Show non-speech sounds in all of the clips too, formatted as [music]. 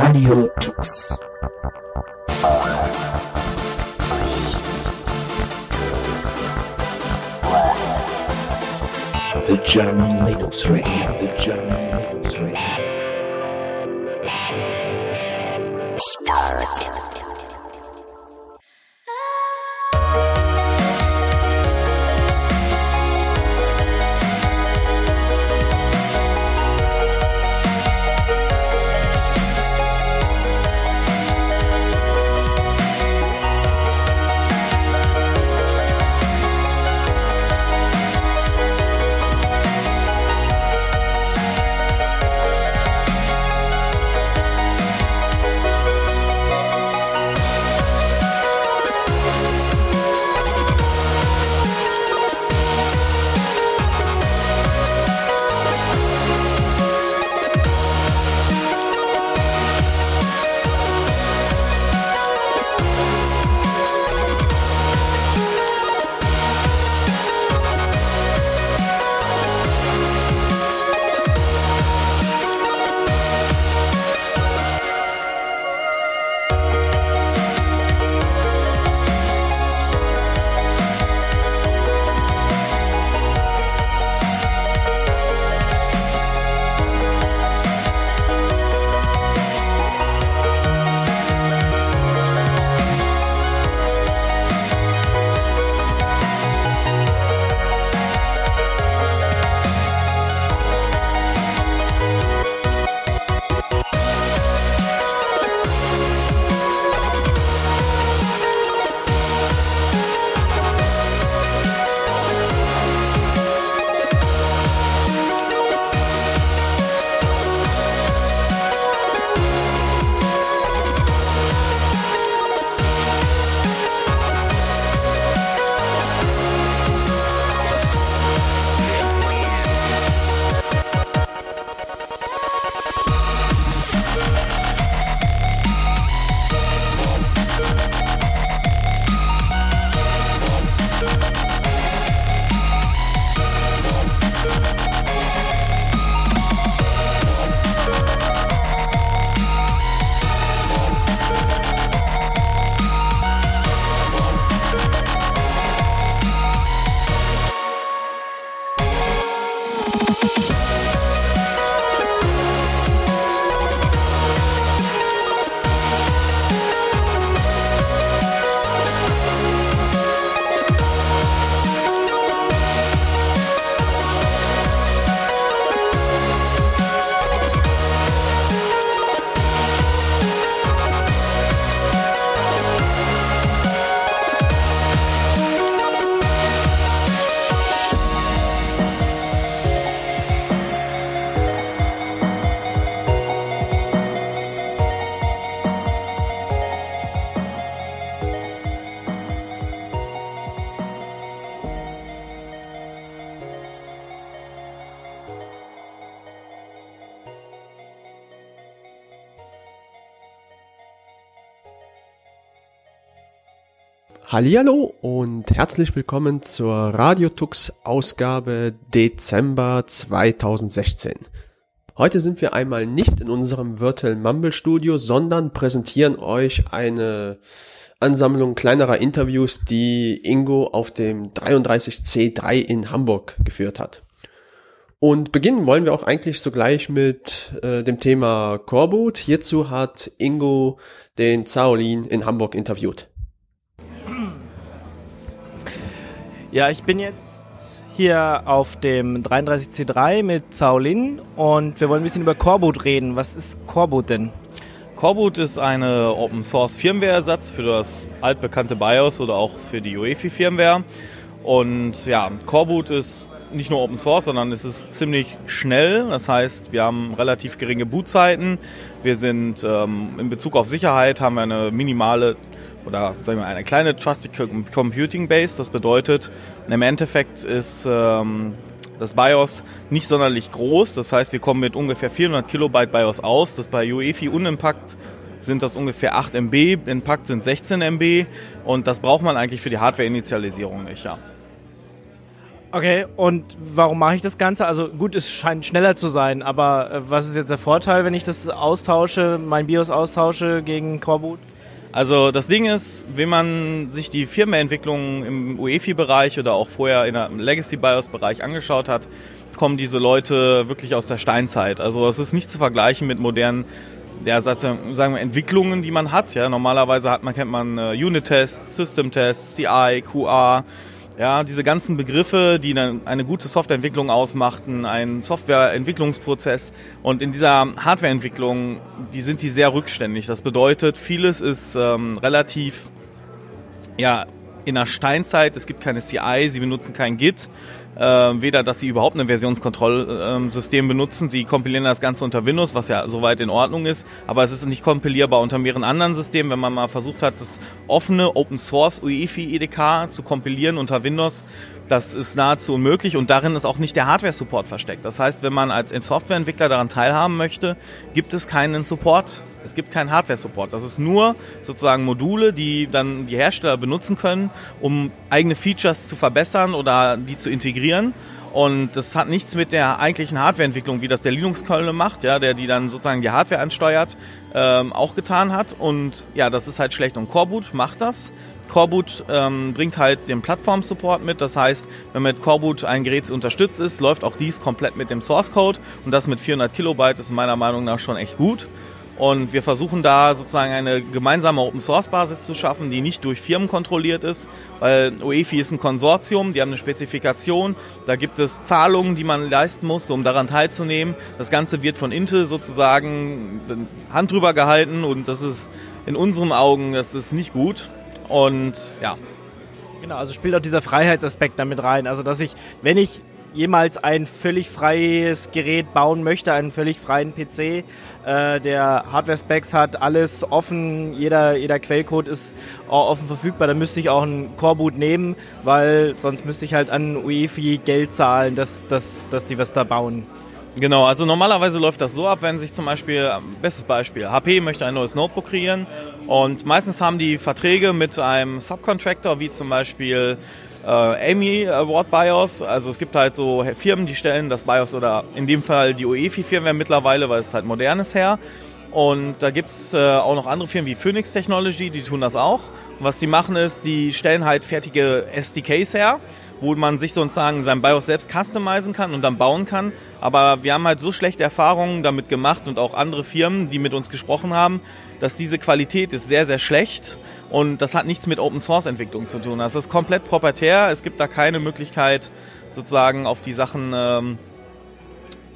Radio Tux. The German Linux Radio, the German Linux Radio. Hallihallo und herzlich willkommen zur Radiotux Ausgabe Dezember 2016. Heute sind wir einmal nicht in unserem Virtual Mumble Studio, sondern präsentieren euch eine Ansammlung kleinerer Interviews, die Ingo auf dem 33C3 in Hamburg geführt hat. Und beginnen wollen wir auch eigentlich sogleich mit äh, dem Thema Coreboot. Hierzu hat Ingo den Zaolin in Hamburg interviewt. Ja, ich bin jetzt hier auf dem 33C3 mit Zaolin und wir wollen ein bisschen über Coreboot reden. Was ist Coreboot denn? Coreboot ist eine Open Source Firmware-Ersatz für das altbekannte BIOS oder auch für die UEFI Firmware. Und ja, Coreboot ist nicht nur Open Source, sondern es ist ziemlich schnell. Das heißt, wir haben relativ geringe Bootzeiten. Wir sind ähm, in Bezug auf Sicherheit haben wir eine minimale oder sagen wir eine kleine Trusted Computing Base. Das bedeutet, im Endeffekt ist ähm, das BIOS nicht sonderlich groß. Das heißt, wir kommen mit ungefähr 400 Kilobyte BIOS aus. Das bei UEFI unimpakt sind das ungefähr 8 MB, impakt sind 16 MB und das braucht man eigentlich für die Hardware-Initialisierung nicht, ja. Okay, und warum mache ich das Ganze? Also gut, es scheint schneller zu sein, aber äh, was ist jetzt der Vorteil, wenn ich das austausche, mein BIOS austausche gegen Coreboot? Also das Ding ist, wenn man sich die Firmenentwicklung im UEFI-Bereich oder auch vorher in der Legacy-BIOS-Bereich angeschaut hat, kommen diese Leute wirklich aus der Steinzeit. Also es ist nicht zu vergleichen mit modernen ja, sagen wir, Entwicklungen, die man hat. Ja, normalerweise hat man, kennt man äh, Unit-Tests, System-Tests, CI, QA, ja, diese ganzen Begriffe, die eine, gute Softwareentwicklung ausmachten, ein Softwareentwicklungsprozess. Und in dieser Hardwareentwicklung, die sind die sehr rückständig. Das bedeutet, vieles ist ähm, relativ ja, in der Steinzeit, es gibt keine CI, sie benutzen kein Git, äh, weder, dass sie überhaupt ein Versionskontrollsystem äh, benutzen, sie kompilieren das Ganze unter Windows, was ja soweit in Ordnung ist, aber es ist nicht kompilierbar unter mehreren anderen Systemen. Wenn man mal versucht hat, das offene Open Source UEFI EDK zu kompilieren unter Windows, das ist nahezu unmöglich und darin ist auch nicht der Hardware-Support versteckt. Das heißt, wenn man als Softwareentwickler daran teilhaben möchte, gibt es keinen Support es gibt keinen Hardware-Support. Das ist nur sozusagen Module, die dann die Hersteller benutzen können, um eigene Features zu verbessern oder die zu integrieren. Und das hat nichts mit der eigentlichen Hardwareentwicklung, wie das der Linux-Kernel macht, ja, der die dann sozusagen die Hardware ansteuert, ähm, auch getan hat. Und ja, das ist halt schlecht. Und Coreboot macht das. Coreboot ähm, bringt halt den Plattform-Support mit. Das heißt, wenn mit Coreboot ein Gerät unterstützt ist, läuft auch dies komplett mit dem Source-Code. Und das mit 400 Kilobyte ist meiner Meinung nach schon echt gut. Und wir versuchen da sozusagen eine gemeinsame Open Source Basis zu schaffen, die nicht durch Firmen kontrolliert ist, weil UEFI ist ein Konsortium, die haben eine Spezifikation, da gibt es Zahlungen, die man leisten muss, um daran teilzunehmen. Das Ganze wird von Intel sozusagen Hand drüber gehalten und das ist in unseren Augen, das ist nicht gut. Und ja, Genau, also spielt auch dieser Freiheitsaspekt damit rein. Also, dass ich, wenn ich jemals ein völlig freies Gerät bauen möchte, einen völlig freien PC, äh, der Hardware-Specs hat, alles offen, jeder, jeder Quellcode ist offen verfügbar, dann müsste ich auch ein Coreboot nehmen, weil sonst müsste ich halt an UEFI Geld zahlen, dass, dass, dass die was da bauen. Genau, also normalerweise läuft das so ab, wenn sich zum Beispiel, bestes Beispiel, HP möchte ein neues Notebook kreieren und meistens haben die Verträge mit einem Subcontractor, wie zum Beispiel äh, Amy Award BIOS. Also es gibt halt so Firmen, die stellen das BIOS oder in dem Fall die UEFI-Firmware mittlerweile, weil es halt modernes her. Und da gibt's äh, auch noch andere Firmen wie Phoenix Technology, die tun das auch. Und was die machen ist, die stellen halt fertige SDKs her, wo man sich sozusagen sein BIOS selbst customizen kann und dann bauen kann. Aber wir haben halt so schlechte Erfahrungen damit gemacht und auch andere Firmen, die mit uns gesprochen haben, dass diese Qualität ist sehr, sehr schlecht und das hat nichts mit Open Source Entwicklung zu tun. Das ist komplett proprietär. Es gibt da keine Möglichkeit, sozusagen auf die Sachen ähm,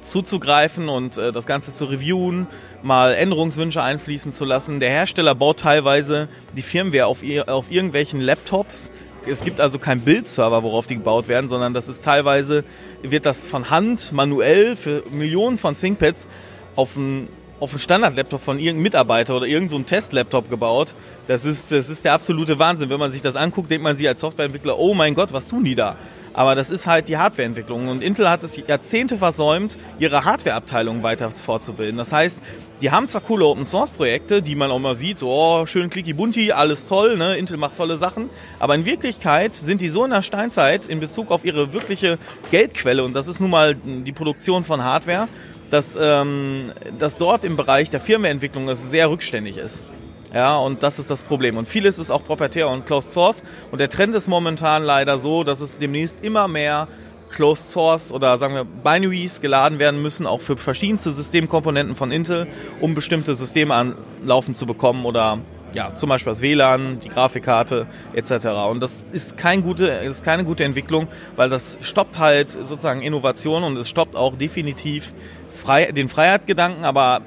zuzugreifen und äh, das Ganze zu reviewen, mal Änderungswünsche einfließen zu lassen. Der Hersteller baut teilweise die Firmware auf, auf irgendwelchen Laptops. Es gibt also keinen Bildserver, worauf die gebaut werden, sondern das ist teilweise, wird das von Hand manuell für Millionen von ThinkPads auf ein auf einen Standard-Laptop von irgendeinem Mitarbeiter oder irgendeinem so Test-Laptop gebaut. Das ist, das ist der absolute Wahnsinn. Wenn man sich das anguckt, denkt man sich als Softwareentwickler, oh mein Gott, was tun die da? Aber das ist halt die Hardwareentwicklung. Und Intel hat es Jahrzehnte versäumt, ihre Hardwareabteilung weiter fortzubilden. Das heißt, die haben zwar coole Open-Source-Projekte, die man auch mal sieht, so oh, schön clicky bunti, alles toll, ne? Intel macht tolle Sachen. Aber in Wirklichkeit sind die so in der Steinzeit in Bezug auf ihre wirkliche Geldquelle, und das ist nun mal die Produktion von Hardware, dass, ähm, dass dort im Bereich der Firmenentwicklung es sehr rückständig ist. Ja, und das ist das Problem. Und vieles ist auch proprietär und Closed Source. Und der Trend ist momentan leider so, dass es demnächst immer mehr Closed Source oder sagen wir Binaries geladen werden müssen, auch für verschiedenste Systemkomponenten von Intel, um bestimmte Systeme anlaufen zu bekommen oder ja, zum Beispiel das WLAN, die Grafikkarte etc. Und das ist, kein gute, ist keine gute Entwicklung, weil das stoppt halt sozusagen Innovation und es stoppt auch definitiv frei, den Freiheitgedanken, aber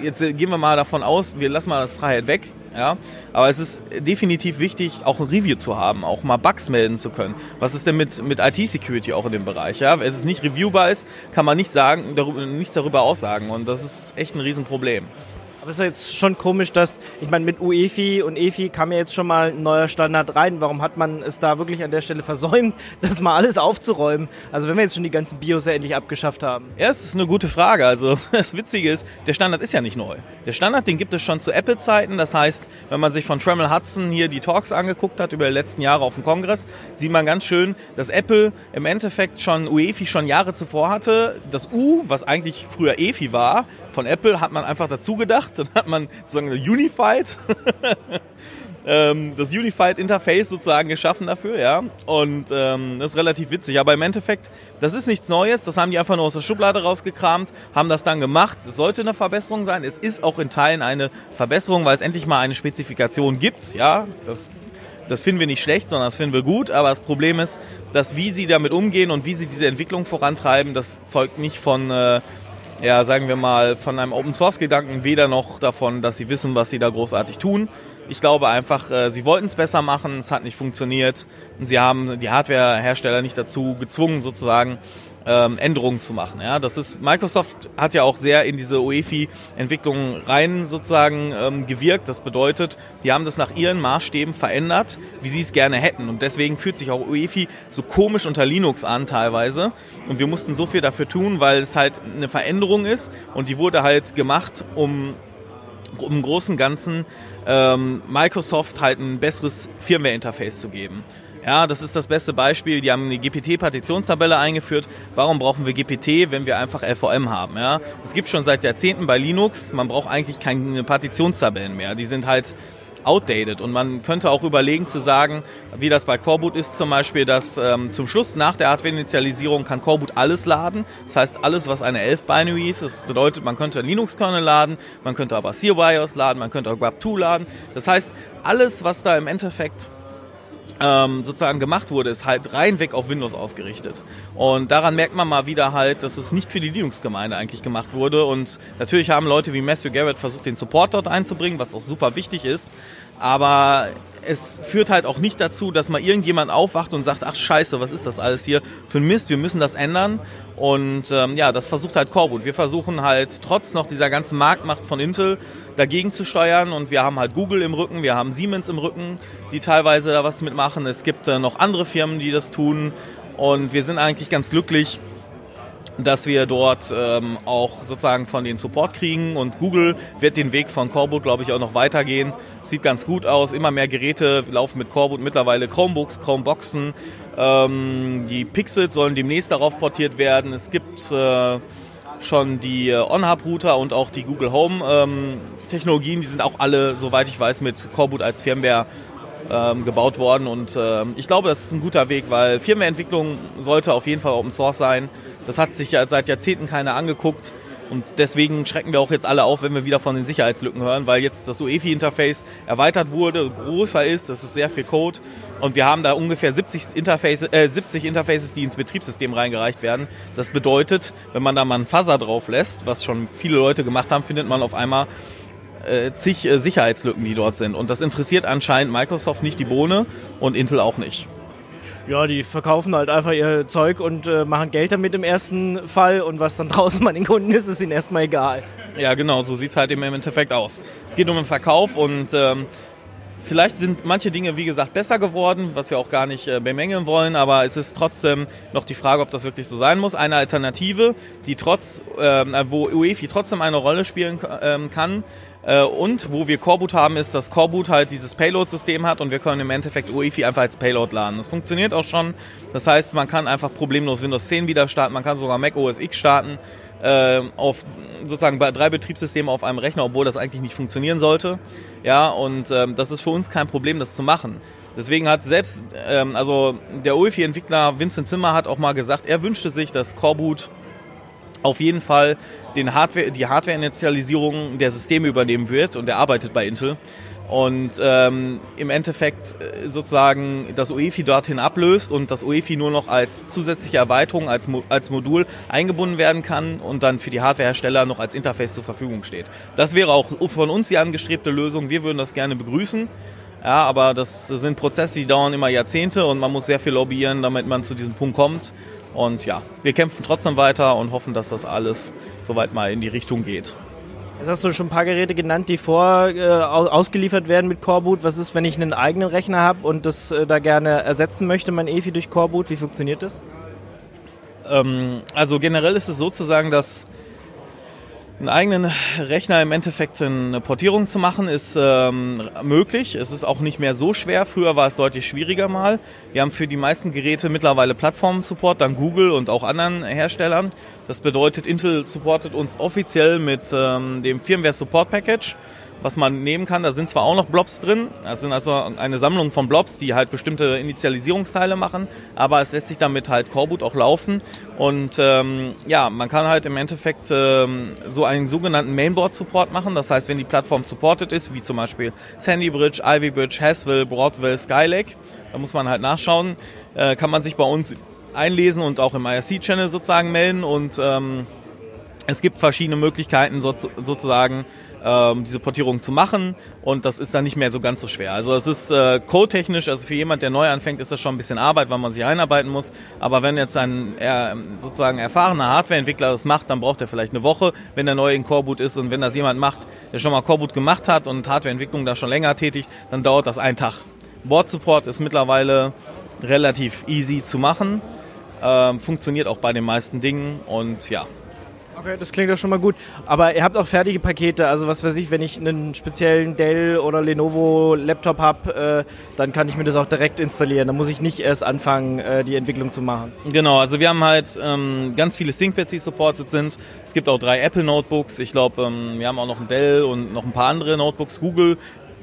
jetzt gehen wir mal davon aus, wir lassen mal das Freiheit weg, ja. Aber es ist definitiv wichtig, auch ein Review zu haben, auch mal Bugs melden zu können. Was ist denn mit, mit IT-Security auch in dem Bereich, ja? Wenn es nicht reviewbar ist, kann man nicht sagen, darüber, nichts darüber aussagen und das ist echt ein Riesenproblem. Aber es ist jetzt schon komisch, dass, ich meine, mit UEFI und EFI kam ja jetzt schon mal ein neuer Standard rein. Warum hat man es da wirklich an der Stelle versäumt, [laughs] das mal alles aufzuräumen? Also wenn wir jetzt schon die ganzen Bios ja endlich abgeschafft haben. Ja, es ist eine gute Frage. Also [laughs] das Witzige ist, der Standard ist ja nicht neu. Der Standard, den gibt es schon zu Apple-Zeiten. Das heißt, wenn man sich von Tremel Hudson hier die Talks angeguckt hat über die letzten Jahre auf dem Kongress, sieht man ganz schön, dass Apple im Endeffekt schon UEFI schon Jahre zuvor hatte. Das U, was eigentlich früher EFI war, von Apple hat man einfach dazu gedacht. Dann hat man sozusagen Unified, [laughs] ähm, das Unified Interface sozusagen geschaffen dafür, ja. Und ähm, das ist relativ witzig. Aber im Endeffekt, das ist nichts Neues. Das haben die einfach nur aus der Schublade rausgekramt, haben das dann gemacht. Es sollte eine Verbesserung sein. Es ist auch in Teilen eine Verbesserung, weil es endlich mal eine Spezifikation gibt, ja. Das das finden wir nicht schlecht, sondern das finden wir gut. Aber das Problem ist, dass wie sie damit umgehen und wie sie diese Entwicklung vorantreiben, das zeugt nicht von äh, ja, sagen wir mal, von einem Open Source Gedanken, weder noch davon, dass sie wissen, was sie da großartig tun. Ich glaube einfach, äh, sie wollten es besser machen, es hat nicht funktioniert. Und sie haben die Hardwarehersteller nicht dazu gezwungen, sozusagen ähm, Änderungen zu machen. Ja, das ist Microsoft hat ja auch sehr in diese UEFI-Entwicklung rein sozusagen ähm, gewirkt. Das bedeutet, die haben das nach ihren Maßstäben verändert, wie sie es gerne hätten. Und deswegen fühlt sich auch UEFI so komisch unter Linux an teilweise. Und wir mussten so viel dafür tun, weil es halt eine Veränderung ist und die wurde halt gemacht, um um im Großen Ganzen ähm, Microsoft halt ein besseres Firmware-Interface zu geben. Ja, das ist das beste Beispiel. Die haben eine GPT-Partitionstabelle eingeführt. Warum brauchen wir GPT, wenn wir einfach LVM haben? Ja, es gibt schon seit Jahrzehnten bei Linux. Man braucht eigentlich keine Partitionstabellen mehr. Die sind halt outdated. Und man könnte auch überlegen zu sagen, wie das bei Coreboot ist zum Beispiel, dass ähm, zum Schluss nach der Hardware-Initialisierung kann Coreboot alles laden. Das heißt, alles, was eine 11-Binary ist, das bedeutet, man könnte Linux-Kernel laden, man könnte aber CBIOS laden, man könnte auch Grub2 laden. Das heißt, alles, was da im Endeffekt ähm, sozusagen gemacht wurde, ist halt reinweg auf Windows ausgerichtet. Und daran merkt man mal wieder halt, dass es nicht für die Linux-Gemeinde eigentlich gemacht wurde. Und natürlich haben Leute wie Matthew Garrett versucht, den Support dort einzubringen, was auch super wichtig ist. Aber es führt halt auch nicht dazu, dass mal irgendjemand aufwacht und sagt, ach scheiße, was ist das alles hier für ein Mist, wir müssen das ändern. Und ähm, ja, das versucht halt Coreboot. Wir versuchen halt trotz noch dieser ganzen Marktmacht von Intel dagegen zu steuern und wir haben halt Google im Rücken, wir haben Siemens im Rücken, die teilweise da was mitmachen. Es gibt äh, noch andere Firmen, die das tun und wir sind eigentlich ganz glücklich, dass wir dort ähm, auch sozusagen von den Support kriegen und Google wird den Weg von Coreboot, glaube ich, auch noch weitergehen. Sieht ganz gut aus. Immer mehr Geräte laufen mit Coreboot mittlerweile Chromebooks, Chromeboxen. Ähm, die Pixels sollen demnächst darauf portiert werden. Es gibt äh, schon die äh, On-Hub-Router und auch die Google Home ähm, die sind auch alle, soweit ich weiß, mit Coreboot als Firmware ähm, gebaut worden und äh, ich glaube, das ist ein guter Weg, weil Firmwareentwicklung sollte auf jeden Fall Open Source sein. Das hat sich ja seit Jahrzehnten keiner angeguckt. Und deswegen schrecken wir auch jetzt alle auf, wenn wir wieder von den Sicherheitslücken hören, weil jetzt das UEFI-Interface erweitert wurde, größer ist, das ist sehr viel Code. Und wir haben da ungefähr 70 Interfaces, äh, 70 Interfaces, die ins Betriebssystem reingereicht werden. Das bedeutet, wenn man da mal einen Fuzzer drauf lässt, was schon viele Leute gemacht haben, findet man auf einmal äh, zig äh, Sicherheitslücken, die dort sind. Und das interessiert anscheinend Microsoft nicht die Bohne und Intel auch nicht. Ja, die verkaufen halt einfach ihr Zeug und äh, machen Geld damit im ersten Fall und was dann [laughs] draußen bei den Kunden ist, ist ihnen erstmal egal. Ja, genau, so sieht's halt im Endeffekt aus. Es geht um den Verkauf und ähm, vielleicht sind manche Dinge, wie gesagt, besser geworden, was wir auch gar nicht äh, bemängeln wollen, aber es ist trotzdem noch die Frage, ob das wirklich so sein muss. Eine Alternative, die trotz, ähm, wo UEFI trotzdem eine Rolle spielen ähm, kann, äh, und wo wir Coreboot haben, ist, dass Coreboot halt dieses Payload-System hat und wir können im Endeffekt UEFI einfach als Payload laden. Das funktioniert auch schon. Das heißt, man kann einfach problemlos Windows 10 wieder starten, man kann sogar Mac OS X starten äh, auf sozusagen bei drei Betriebssystemen auf einem Rechner, obwohl das eigentlich nicht funktionieren sollte. Ja, und ähm, das ist für uns kein Problem, das zu machen. Deswegen hat selbst, ähm, also der UEFI-Entwickler Vincent Zimmer hat auch mal gesagt, er wünschte sich, dass Coreboot auf jeden Fall den Hardware, die Hardware-Initialisierung der Systeme übernehmen wird und er arbeitet bei Intel und ähm, im Endeffekt äh, sozusagen das UEFI dorthin ablöst und das UEFI nur noch als zusätzliche Erweiterung, als, Mo als Modul eingebunden werden kann und dann für die Hardwarehersteller noch als Interface zur Verfügung steht. Das wäre auch von uns die angestrebte Lösung. Wir würden das gerne begrüßen. Ja, aber das sind Prozesse, die dauern immer Jahrzehnte und man muss sehr viel lobbyieren, damit man zu diesem Punkt kommt. Und ja, wir kämpfen trotzdem weiter und hoffen, dass das alles soweit mal in die Richtung geht. Jetzt hast du schon ein paar Geräte genannt, die vor äh, ausgeliefert werden mit Coreboot. Was ist, wenn ich einen eigenen Rechner habe und das äh, da gerne ersetzen möchte, mein EFI durch Coreboot? Wie funktioniert das? Ähm, also generell ist es sozusagen, dass einen eigenen Rechner im Endeffekt eine Portierung zu machen, ist ähm, möglich. Es ist auch nicht mehr so schwer. Früher war es deutlich schwieriger mal. Wir haben für die meisten Geräte mittlerweile Plattform-Support, dann Google und auch anderen Herstellern. Das bedeutet, Intel supportet uns offiziell mit ähm, dem Firmware Support Package was man nehmen kann. Da sind zwar auch noch Blobs drin, das sind also eine Sammlung von Blobs, die halt bestimmte Initialisierungsteile machen, aber es lässt sich damit halt Coreboot auch laufen. Und ähm, ja, man kann halt im Endeffekt ähm, so einen sogenannten Mainboard-Support machen. Das heißt, wenn die Plattform supported ist, wie zum Beispiel Sandy Bridge, Ivy Bridge, Haswell, Broadwell, Skylake, da muss man halt nachschauen, äh, kann man sich bei uns einlesen und auch im IRC-Channel sozusagen melden. Und ähm, es gibt verschiedene Möglichkeiten so, sozusagen ähm, diese Portierung zu machen und das ist dann nicht mehr so ganz so schwer. Also es ist äh, codetechnisch, also für jemand, der neu anfängt, ist das schon ein bisschen Arbeit, weil man sich einarbeiten muss. Aber wenn jetzt ein äh, sozusagen erfahrener Hardwareentwickler das macht, dann braucht er vielleicht eine Woche, wenn er neu in Coreboot ist und wenn das jemand macht, der schon mal Coreboot gemacht hat und Hardwareentwicklung da schon länger tätig, dann dauert das einen Tag. Board Support ist mittlerweile relativ easy zu machen. Ähm, funktioniert auch bei den meisten Dingen und ja, Okay, das klingt doch schon mal gut. Aber ihr habt auch fertige Pakete, also was weiß ich, wenn ich einen speziellen Dell oder Lenovo Laptop habe, äh, dann kann ich mir das auch direkt installieren. Da muss ich nicht erst anfangen, äh, die Entwicklung zu machen. Genau, also wir haben halt ähm, ganz viele ThinkPads, die supported sind. Es gibt auch drei Apple Notebooks. Ich glaube, ähm, wir haben auch noch ein Dell und noch ein paar andere Notebooks. Google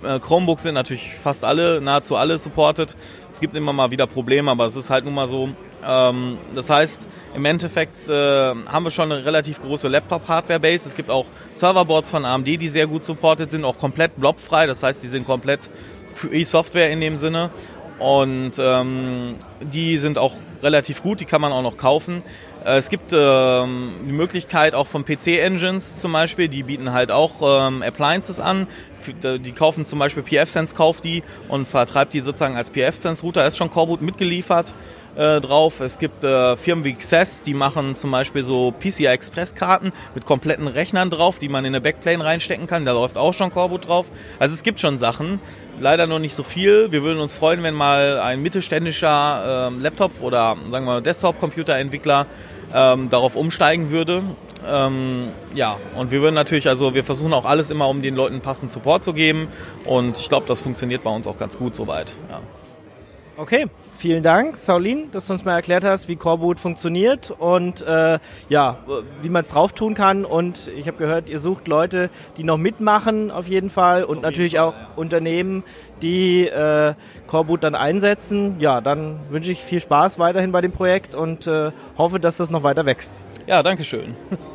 äh, Chromebooks sind natürlich fast alle, nahezu alle supported. Es gibt immer mal wieder Probleme, aber es ist halt nun mal so. Ähm, das heißt, im Endeffekt äh, haben wir schon eine relativ große Laptop-Hardware-Base. Es gibt auch Serverboards von AMD, die sehr gut supported sind, auch komplett blobfrei. Das heißt, die sind komplett Free-Software in dem Sinne. Und ähm, die sind auch relativ gut, die kann man auch noch kaufen. Äh, es gibt ähm, die Möglichkeit auch von PC-Engines zum Beispiel, die bieten halt auch ähm, Appliances an. Die kaufen zum Beispiel PFSense, kauft die und vertreibt die sozusagen als PFSense-Router. Ist schon Coreboot mitgeliefert äh, drauf. Es gibt äh, Firmen wie Xess, die machen zum Beispiel so PCI Express Karten mit kompletten Rechnern drauf, die man in eine Backplane reinstecken kann. Da läuft auch schon Coreboot drauf. Also es gibt schon Sachen. Leider noch nicht so viel. Wir würden uns freuen, wenn mal ein mittelständischer äh, Laptop oder sagen wir Desktop-Computer-Entwickler ähm, darauf umsteigen würde. Ähm, ja, und wir würden natürlich, also wir versuchen auch alles immer, um den Leuten passenden Support zu geben. Und ich glaube, das funktioniert bei uns auch ganz gut soweit. Ja. Okay, vielen Dank, Saulin, dass du uns mal erklärt hast, wie Coreboot funktioniert und äh, ja, wie man es drauf tun kann. Und ich habe gehört, ihr sucht Leute, die noch mitmachen auf jeden Fall und auf natürlich Fall, auch ja. Unternehmen, die äh, Coreboot dann einsetzen. Ja, dann wünsche ich viel Spaß weiterhin bei dem Projekt und äh, hoffe, dass das noch weiter wächst. Ja, danke schön. [laughs]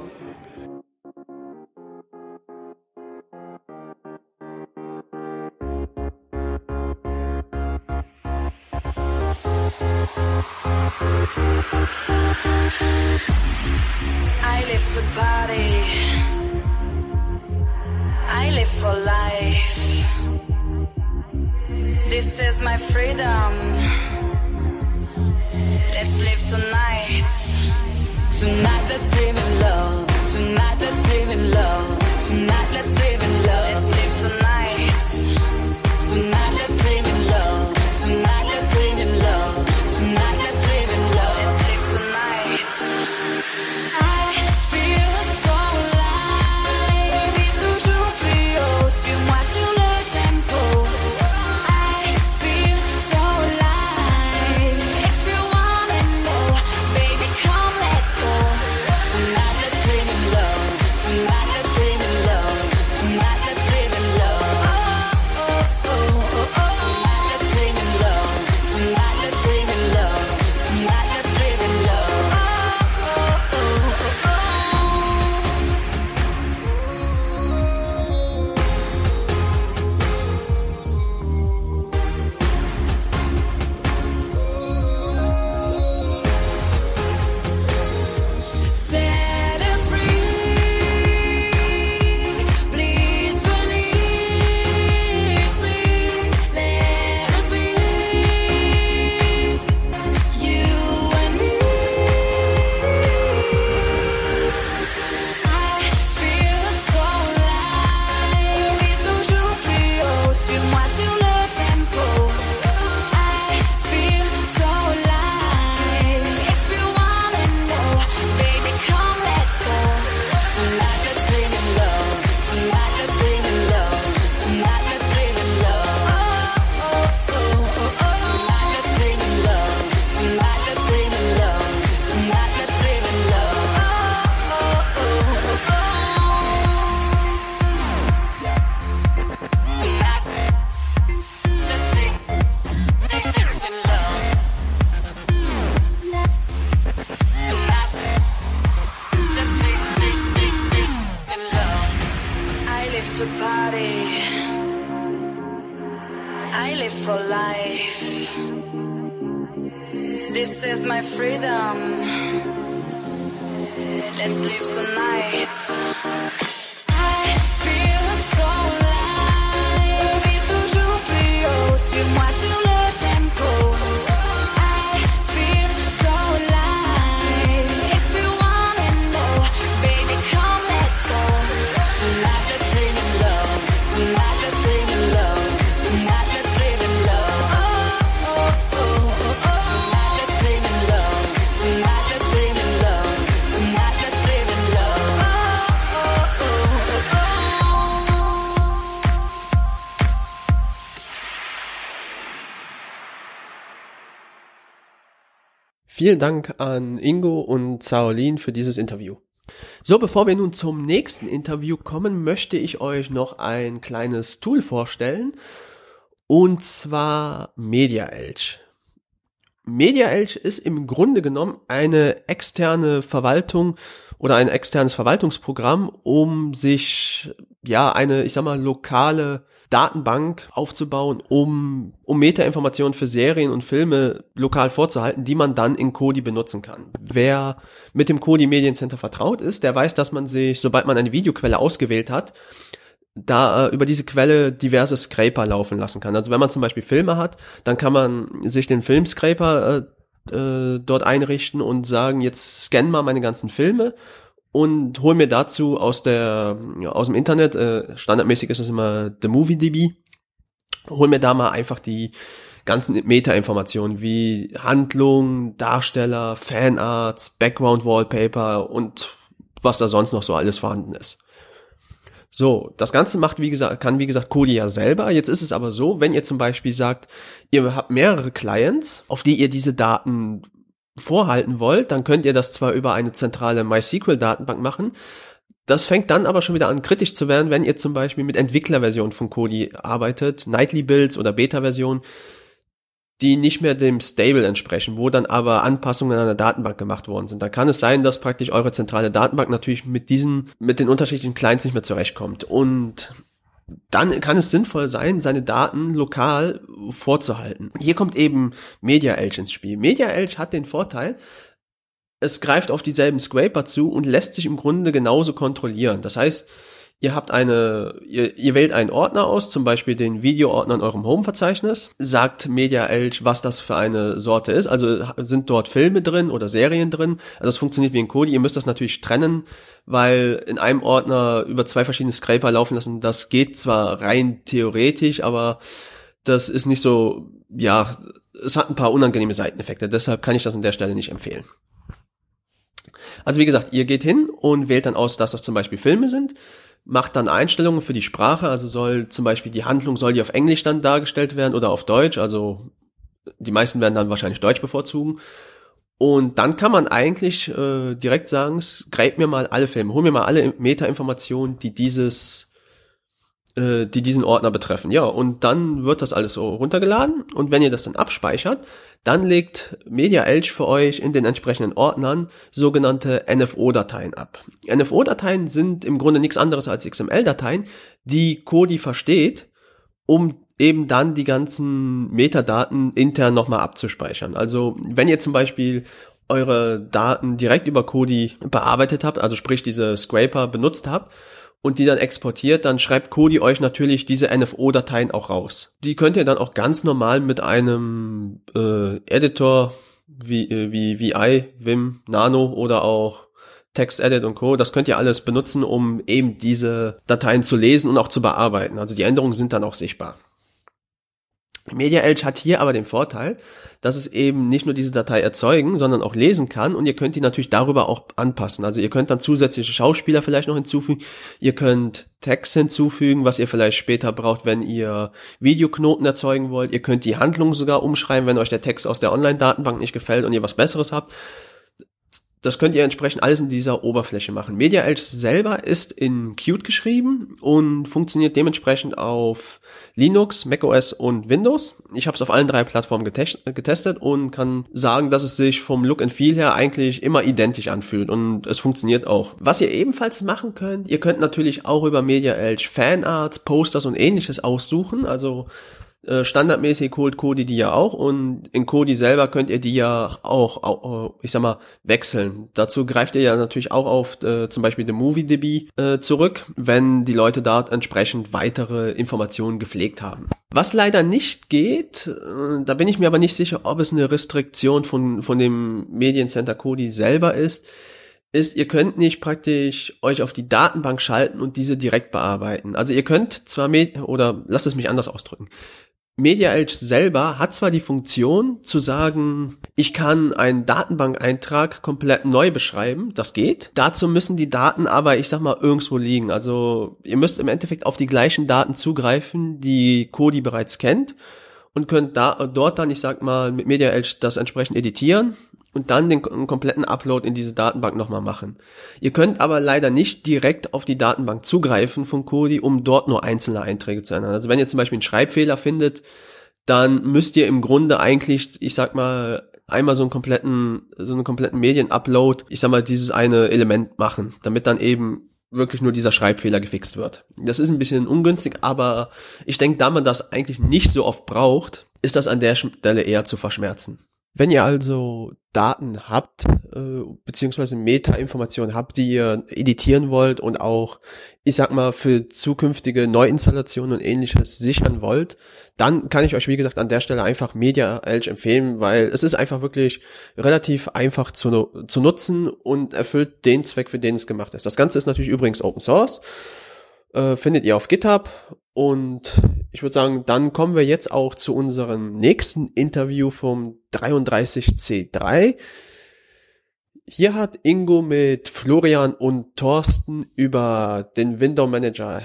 I live to party. I live for life. This is my freedom. Let's live tonight. Tonight, let's live in love. Tonight, let's live in love. Tonight, let's live in love. Let's live tonight. Vielen Dank an Ingo und Zaolin für dieses Interview. So, bevor wir nun zum nächsten Interview kommen, möchte ich euch noch ein kleines Tool vorstellen. Und zwar MediaElch. MediaElch ist im Grunde genommen eine externe Verwaltung oder ein externes Verwaltungsprogramm, um sich, ja, eine, ich sag mal, lokale Datenbank aufzubauen, um, um Metainformationen für Serien und Filme lokal vorzuhalten, die man dann in Kodi benutzen kann. Wer mit dem Kodi Mediencenter vertraut ist, der weiß, dass man sich, sobald man eine Videoquelle ausgewählt hat, da äh, über diese Quelle diverse Scraper laufen lassen kann. Also wenn man zum Beispiel Filme hat, dann kann man sich den Filmscraper äh, äh, dort einrichten und sagen, jetzt scan mal meine ganzen Filme und hol mir dazu aus der ja, aus dem Internet, äh, standardmäßig ist es immer The MovieDB, hol mir da mal einfach die ganzen Meta-Informationen wie Handlung, Darsteller, Fanarts, Background Wallpaper und was da sonst noch so alles vorhanden ist. So, das Ganze macht, wie gesagt, kann wie gesagt Kodi ja selber. Jetzt ist es aber so, wenn ihr zum Beispiel sagt, ihr habt mehrere Clients, auf die ihr diese Daten vorhalten wollt, dann könnt ihr das zwar über eine zentrale MySQL-Datenbank machen, das fängt dann aber schon wieder an kritisch zu werden, wenn ihr zum Beispiel mit Entwicklerversionen von Kodi arbeitet, Nightly Builds oder Beta-Versionen, die nicht mehr dem Stable entsprechen, wo dann aber Anpassungen an der Datenbank gemacht worden sind. Da kann es sein, dass praktisch eure zentrale Datenbank natürlich mit diesen, mit den unterschiedlichen Clients nicht mehr zurechtkommt. Und dann kann es sinnvoll sein, seine Daten lokal vorzuhalten. Hier kommt eben MediaElch ins Spiel. MediaElch hat den Vorteil, es greift auf dieselben Scraper zu und lässt sich im Grunde genauso kontrollieren. Das heißt, ihr habt eine, ihr, ihr wählt einen Ordner aus, zum Beispiel den Videoordner in eurem Home-Verzeichnis, sagt MediaElch, was das für eine Sorte ist. Also sind dort Filme drin oder Serien drin. Also das funktioniert wie in Kodi. Ihr müsst das natürlich trennen, weil in einem Ordner über zwei verschiedene Scraper laufen lassen, das geht zwar rein theoretisch, aber das ist nicht so, ja, es hat ein paar unangenehme Seiteneffekte. Deshalb kann ich das an der Stelle nicht empfehlen. Also wie gesagt, ihr geht hin und wählt dann aus, dass das zum Beispiel Filme sind, macht dann Einstellungen für die Sprache, also soll zum Beispiel die Handlung, soll die auf Englisch dann dargestellt werden oder auf Deutsch, also die meisten werden dann wahrscheinlich Deutsch bevorzugen. Und dann kann man eigentlich äh, direkt sagen, scrape mir mal alle Filme, hol mir mal alle Meta-Informationen, die dieses äh, die diesen Ordner betreffen. Ja, und dann wird das alles so runtergeladen und wenn ihr das dann abspeichert, dann legt MediaElch für euch in den entsprechenden Ordnern sogenannte NFO-Dateien ab. NFO-Dateien sind im Grunde nichts anderes als XML-Dateien, die Kodi versteht, um eben dann die ganzen Metadaten intern nochmal abzuspeichern. Also wenn ihr zum Beispiel eure Daten direkt über Kodi bearbeitet habt, also sprich diese Scraper benutzt habt, und die dann exportiert, dann schreibt Kodi euch natürlich diese NFO-Dateien auch raus. Die könnt ihr dann auch ganz normal mit einem äh, Editor wie, äh, wie VI, Vim, Nano oder auch TextEdit und Co. Das könnt ihr alles benutzen, um eben diese Dateien zu lesen und auch zu bearbeiten. Also die Änderungen sind dann auch sichtbar. MediaElch hat hier aber den Vorteil, dass es eben nicht nur diese Datei erzeugen, sondern auch lesen kann und ihr könnt die natürlich darüber auch anpassen. Also ihr könnt dann zusätzliche Schauspieler vielleicht noch hinzufügen, ihr könnt Text hinzufügen, was ihr vielleicht später braucht, wenn ihr Videoknoten erzeugen wollt. Ihr könnt die Handlung sogar umschreiben, wenn euch der Text aus der Online-Datenbank nicht gefällt und ihr was Besseres habt das könnt ihr entsprechend alles in dieser Oberfläche machen. MediaEdge selber ist in Qt geschrieben und funktioniert dementsprechend auf Linux, macOS und Windows. Ich habe es auf allen drei Plattformen getestet und kann sagen, dass es sich vom Look and Feel her eigentlich immer identisch anfühlt und es funktioniert auch. Was ihr ebenfalls machen könnt, ihr könnt natürlich auch über MediaEdge Fanarts, Posters und ähnliches aussuchen. Also Äh, standardmäßig holt Kodi die ja auch und in Kodi selber könnt ihr die ja auch, auch ich sag mal, wechseln. Dazu greift ihr ja natürlich auch auf äh, zum Beispiel den MovieDB äh, zurück, wenn die Leute dort entsprechend weitere Informationen gepflegt haben. Was leider nicht geht, äh, da bin ich mir aber nicht sicher, ob es eine Restriktion von, von dem Mediencenter Kodi selber ist, ist, ihr könnt nicht praktisch euch auf die Datenbank schalten und diese direkt bearbeiten. Also ihr könnt zwar, oder lasst es mich anders ausdrücken. Media Edge selber hat zwar die Funktion zu sagen, ich kann einen Datenbankeintrag komplett neu beschreiben, das geht. Dazu müssen die Daten aber, ich sag mal, irgendwo liegen. Also ihr müsst im Endeffekt auf die gleichen Daten zugreifen, die Kodi bereits kennt und könnt da dort dann, ich sag mal, mit Media Edge das entsprechend editieren und dann den kompletten Upload in diese Datenbank nochmal machen. Ihr könnt aber leider nicht direkt auf die Datenbank zugreifen von Kodi, um dort nur einzelne Einträge zu ändern. Also wenn ihr zum Beispiel einen Schreibfehler findet, dann müsst ihr im Grunde eigentlich, ich sag mal, einmal so einen kompletten, so einen kompletten Medienupload, ich sag mal, dieses eine Element machen, damit dann eben wirklich nur dieser Schreibfehler gefixt wird. Das ist ein bisschen ungünstig, aber ich denke, da man das eigentlich nicht so oft braucht, ist das an der Stelle eher zu verschmerzen. Wenn ihr also Daten habt, äh, beziehungsweise Meta-Informationen habt, die ihr editieren wollt und auch, ich sag mal, für zukünftige Neuinstallationen und ähnliches sichern wollt, dann kann ich euch, wie gesagt, an der Stelle einfach Media Edge empfehlen, weil es ist einfach wirklich relativ einfach zu, zu nutzen und erfüllt den Zweck, für den es gemacht ist. Das Ganze ist natürlich übrigens Open Source äh, findet ihr auf GitHub. Und ich würde sagen, dann kommen wir jetzt auch zu unserem nächsten Interview vom 33C3. Hier hat Ingo mit Florian und Thorsten über den Window Manager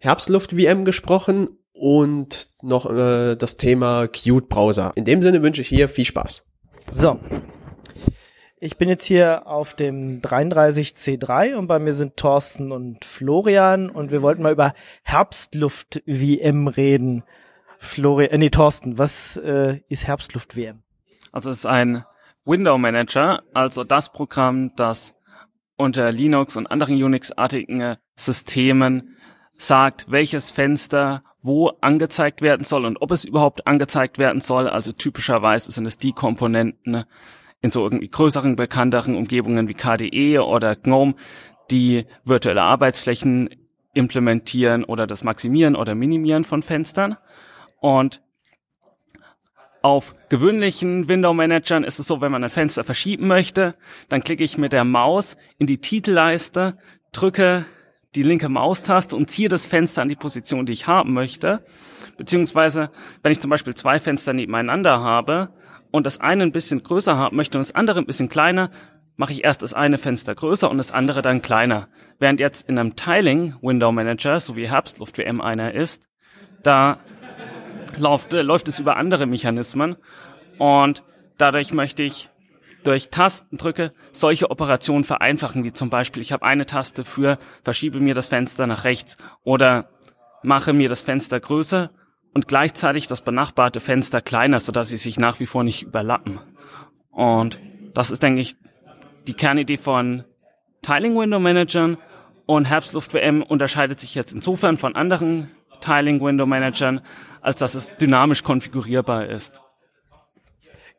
Herbstluft VM gesprochen und noch äh, das Thema Qt Browser. In dem Sinne wünsche ich hier viel Spaß. So, ich bin jetzt hier auf dem 33C3 und bei mir sind Thorsten und Florian und wir wollten mal über Herbstluft-WM reden. Florian, äh, nee, Thorsten, was äh, ist Herbstluft-WM? Also es ist ein Window Manager, also das Programm, das unter Linux und anderen Unix-artigen Systemen sagt, welches Fenster wo angezeigt werden soll und ob es überhaupt angezeigt werden soll. Also typischerweise sind es die Komponenten, in so irgendwie größeren, bekannteren Umgebungen wie KDE oder GNOME, die virtuelle Arbeitsflächen implementieren oder das Maximieren oder Minimieren von Fenstern. Und auf gewöhnlichen Window-Managern ist es so, wenn man ein Fenster verschieben möchte, dann klicke ich mit der Maus in die Titelleiste, drücke die linke Maustaste und ziehe das Fenster an die Position, die ich haben möchte. Beziehungsweise, wenn ich zum Beispiel zwei Fenster nebeneinander habe, und das eine ein bisschen größer haben möchte und das andere ein bisschen kleiner, mache ich erst das eine Fenster größer und das andere dann kleiner. Während jetzt in einem Tiling Window Manager, so wie Herbstluft WM einer ist, da läuft, äh, läuft es über andere Mechanismen und dadurch möchte ich durch Tastendrücke solche Operationen vereinfachen, wie zum Beispiel ich habe eine Taste für verschiebe mir das Fenster nach rechts oder mache mir das Fenster größer und gleichzeitig das benachbarte Fenster kleiner, sodass sie sich nach wie vor nicht überlappen. Und das ist, denke ich, die Kernidee von Tiling Window Managern und Herbstluft WM unterscheidet sich jetzt insofern von anderen Tiling Window Managern, als dass es dynamisch konfigurierbar ist.